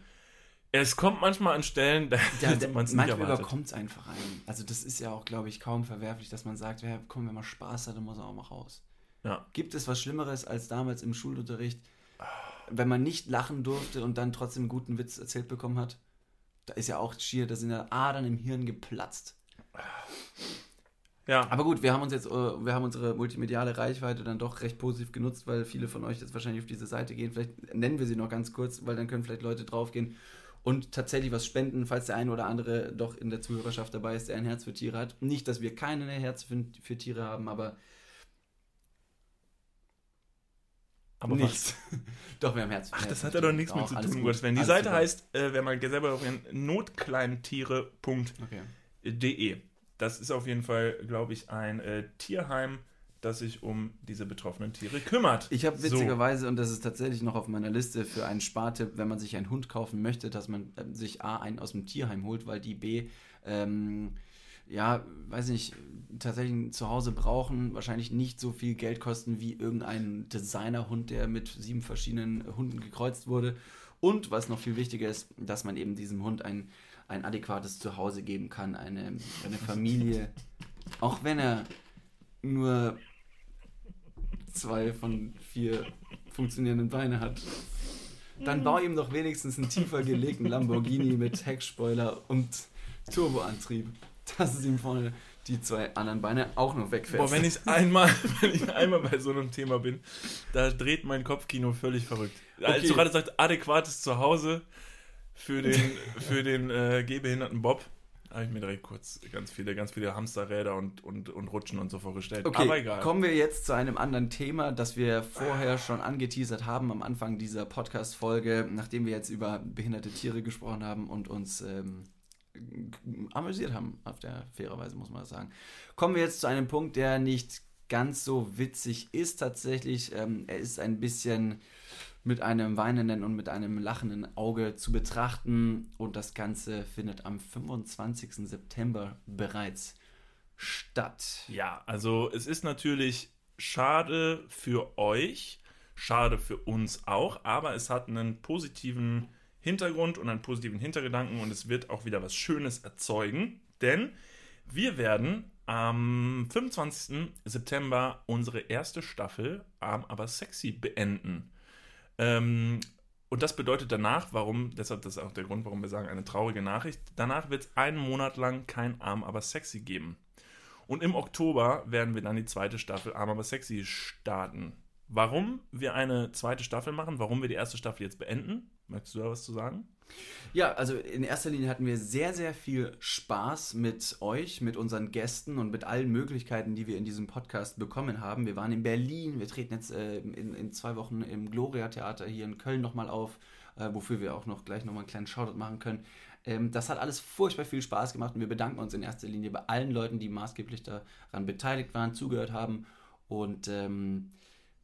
Es kommt manchmal an Stellen, da Ja, *laughs* man es nicht manchmal überkommt es einfach ein. Also das ist ja auch, glaube ich, kaum verwerflich, dass man sagt, ja, komm, wenn man Spaß hat, dann muss er auch mal raus. Ja. Gibt es was Schlimmeres als damals im Schulunterricht, wenn man nicht lachen durfte und dann trotzdem einen guten Witz erzählt bekommen hat? Da ist ja auch schier, da sind ja Adern im Hirn geplatzt. Ja, Aber gut, wir haben uns jetzt, äh, wir haben unsere multimediale Reichweite dann doch recht positiv genutzt, weil viele von euch jetzt wahrscheinlich auf diese Seite gehen. Vielleicht nennen wir sie noch ganz kurz, weil dann können vielleicht Leute draufgehen und tatsächlich was spenden, falls der eine oder andere doch in der Zuhörerschaft dabei ist, der ein Herz für Tiere hat. Nicht, dass wir keine Herz für, für Tiere haben, aber, aber was? nichts. *laughs* doch, wir haben Herz Ach, das hat ja doch nichts mit zu tun. Gottes Willen. Die Alles Seite super. heißt, äh, wer mal selber auf notkleintiere.de. Okay. Das ist auf jeden Fall, glaube ich, ein äh, Tierheim, das sich um diese betroffenen Tiere kümmert. Ich habe So. witzigerweise, und das ist tatsächlich noch auf meiner Liste für einen Spartipp, wenn man sich einen Hund kaufen möchte, dass man ähm, sich A, einen aus dem Tierheim holt, weil die B, ähm, ja, weiß nicht, tatsächlich zu Hause brauchen, wahrscheinlich nicht so viel Geld kosten wie irgendein Designerhund, der mit sieben verschiedenen Hunden gekreuzt wurde. Und was noch viel wichtiger ist, dass man eben diesem Hund ein, ein adäquates Zuhause geben kann, eine, eine Familie. *laughs* Auch wenn er nur zwei von vier funktionierenden Beine hat. Dann bau ihm doch wenigstens einen tiefer gelegten Lamborghini mit Heckspoiler und Turboantrieb, *laughs* dass es ihm vorne die zwei anderen Beine auch noch wegfährt. Boah, wenn ich einmal, *laughs* wenn ich einmal bei so einem Thema bin, da dreht mein Kopfkino völlig verrückt. Als Okay. du gerade sagst, adäquates Zuhause für den, *laughs* für den äh, gehbehinderten Bob, habe ich mir direkt kurz ganz viele, ganz viele Hamsterräder und, und, und Rutschen und so vorgestellt. Okay, Aber egal. kommen wir jetzt zu einem anderen Thema, das wir vorher schon angeteasert haben am Anfang dieser Podcast-Folge, nachdem wir jetzt über behinderte Tiere gesprochen haben und uns ähm, amüsiert haben, auf der fairerweise muss man das sagen. Kommen wir jetzt zu einem Punkt, der nicht ganz so witzig ist tatsächlich. Ähm, er ist ein bisschen mit einem weinenden und mit einem lachenden Auge zu betrachten und das Ganze findet am 25. September bereits statt. Ja, also es ist natürlich schade für euch, schade für uns auch, aber es hat einen positiven Hintergrund und einen positiven Hintergedanken und es wird auch wieder was Schönes erzeugen. Denn wir werden am 25. September unsere erste Staffel Arm aber sexy beenden. Ähm, und das bedeutet danach, warum, deshalb das ist auch der Grund, warum wir sagen, eine traurige Nachricht. Danach wird es einen Monat lang kein Arm aber sexy geben. Und im Oktober werden wir dann die zweite Staffel Arm aber sexy starten. Warum wir eine zweite Staffel machen, warum wir die erste Staffel jetzt beenden, möchtest du da was zu sagen? Ja, also in erster Linie hatten wir sehr, sehr viel Spaß mit euch, mit unseren Gästen und mit allen Möglichkeiten, die wir in diesem Podcast bekommen haben. Wir waren in Berlin, wir treten jetzt äh, in, in zwei Wochen im Gloria Theater hier in Köln nochmal auf, äh, wofür wir auch noch gleich nochmal einen kleinen Shoutout machen können. Ähm, das hat alles furchtbar viel Spaß gemacht und wir bedanken uns in erster Linie bei allen Leuten, die maßgeblich daran beteiligt waren, zugehört haben und ähm,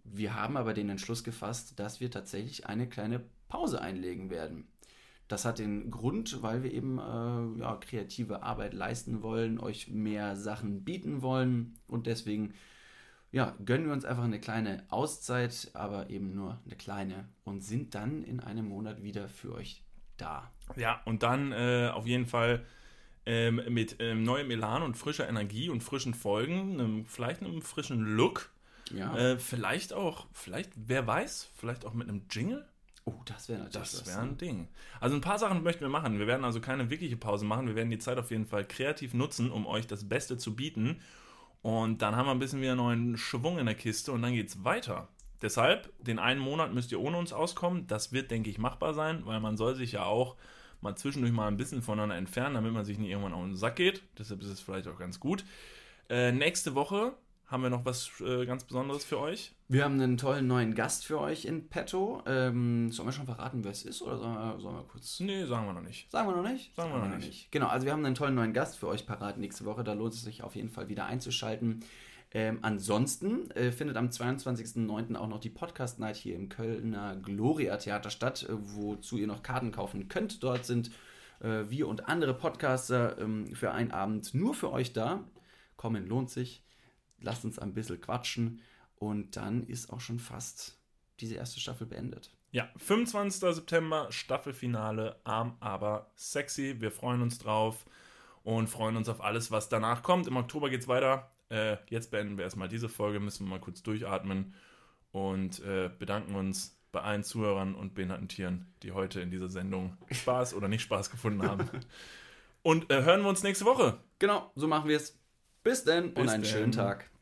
wir haben aber den Entschluss gefasst, dass wir tatsächlich eine kleine Pause einlegen werden. Das hat den Grund, weil wir eben äh, ja, kreative Arbeit leisten wollen, euch mehr Sachen bieten wollen und deswegen ja, gönnen wir uns einfach eine kleine Auszeit, aber eben nur eine kleine und sind dann in einem Monat wieder für euch da. Ja, und dann äh, auf jeden Fall ähm, mit ähm, neuem Elan und frischer Energie und frischen Folgen, einem, vielleicht einem frischen Look. Ja. Äh, vielleicht auch, vielleicht, wer weiß, vielleicht auch mit einem Jingle. Oh, das wäre natürlich Das wäre ne? ein Ding. Also ein paar Sachen möchten wir machen. Wir werden also keine wirkliche Pause machen. Wir werden die Zeit auf jeden Fall kreativ nutzen, um euch das Beste zu bieten. Und dann haben wir ein bisschen wieder neuen Schwung in der Kiste und dann geht's weiter. Deshalb, den einen Monat müsst ihr ohne uns auskommen. Das wird, denke ich, machbar sein, weil man soll sich ja auch mal zwischendurch mal ein bisschen voneinander entfernen, damit man sich nicht irgendwann auf den Sack geht. Deshalb ist es vielleicht auch ganz gut. Äh, nächste Woche haben wir noch was äh, ganz Besonderes für euch. Wir haben einen tollen neuen Gast für euch in petto. Ähm, sollen wir schon verraten, wer es ist oder sollen wir, sollen wir kurz Nee, sagen wir noch nicht. Sagen wir noch nicht? Sagen wir noch nicht. Genau, also wir haben einen tollen neuen Gast für euch parat nächste Woche. Da lohnt es sich auf jeden Fall wieder einzuschalten. Ähm, ansonsten äh, findet am 22.09. auch noch die Podcast Night hier im Kölner Gloria Theater statt, äh, wozu ihr noch Karten kaufen könnt. Dort sind äh, wir und andere Podcaster ähm, für einen Abend nur für euch da. Kommen lohnt sich. Lasst uns ein bisschen quatschen. Und dann ist auch schon fast diese erste Staffel beendet. Ja, 25. September, Staffelfinale, arm, aber sexy. Wir freuen uns drauf und freuen uns auf alles, was danach kommt. Im Oktober geht's weiter. Äh, jetzt beenden wir erstmal diese Folge, müssen wir mal kurz durchatmen und äh, bedanken uns bei allen Zuhörern und behinderten Tieren, die heute in dieser Sendung Spaß oder nicht Spaß gefunden haben. *laughs* Und äh, hören wir uns nächste Woche. Genau, so machen wir es. Bis denn und einen denn. schönen Tag.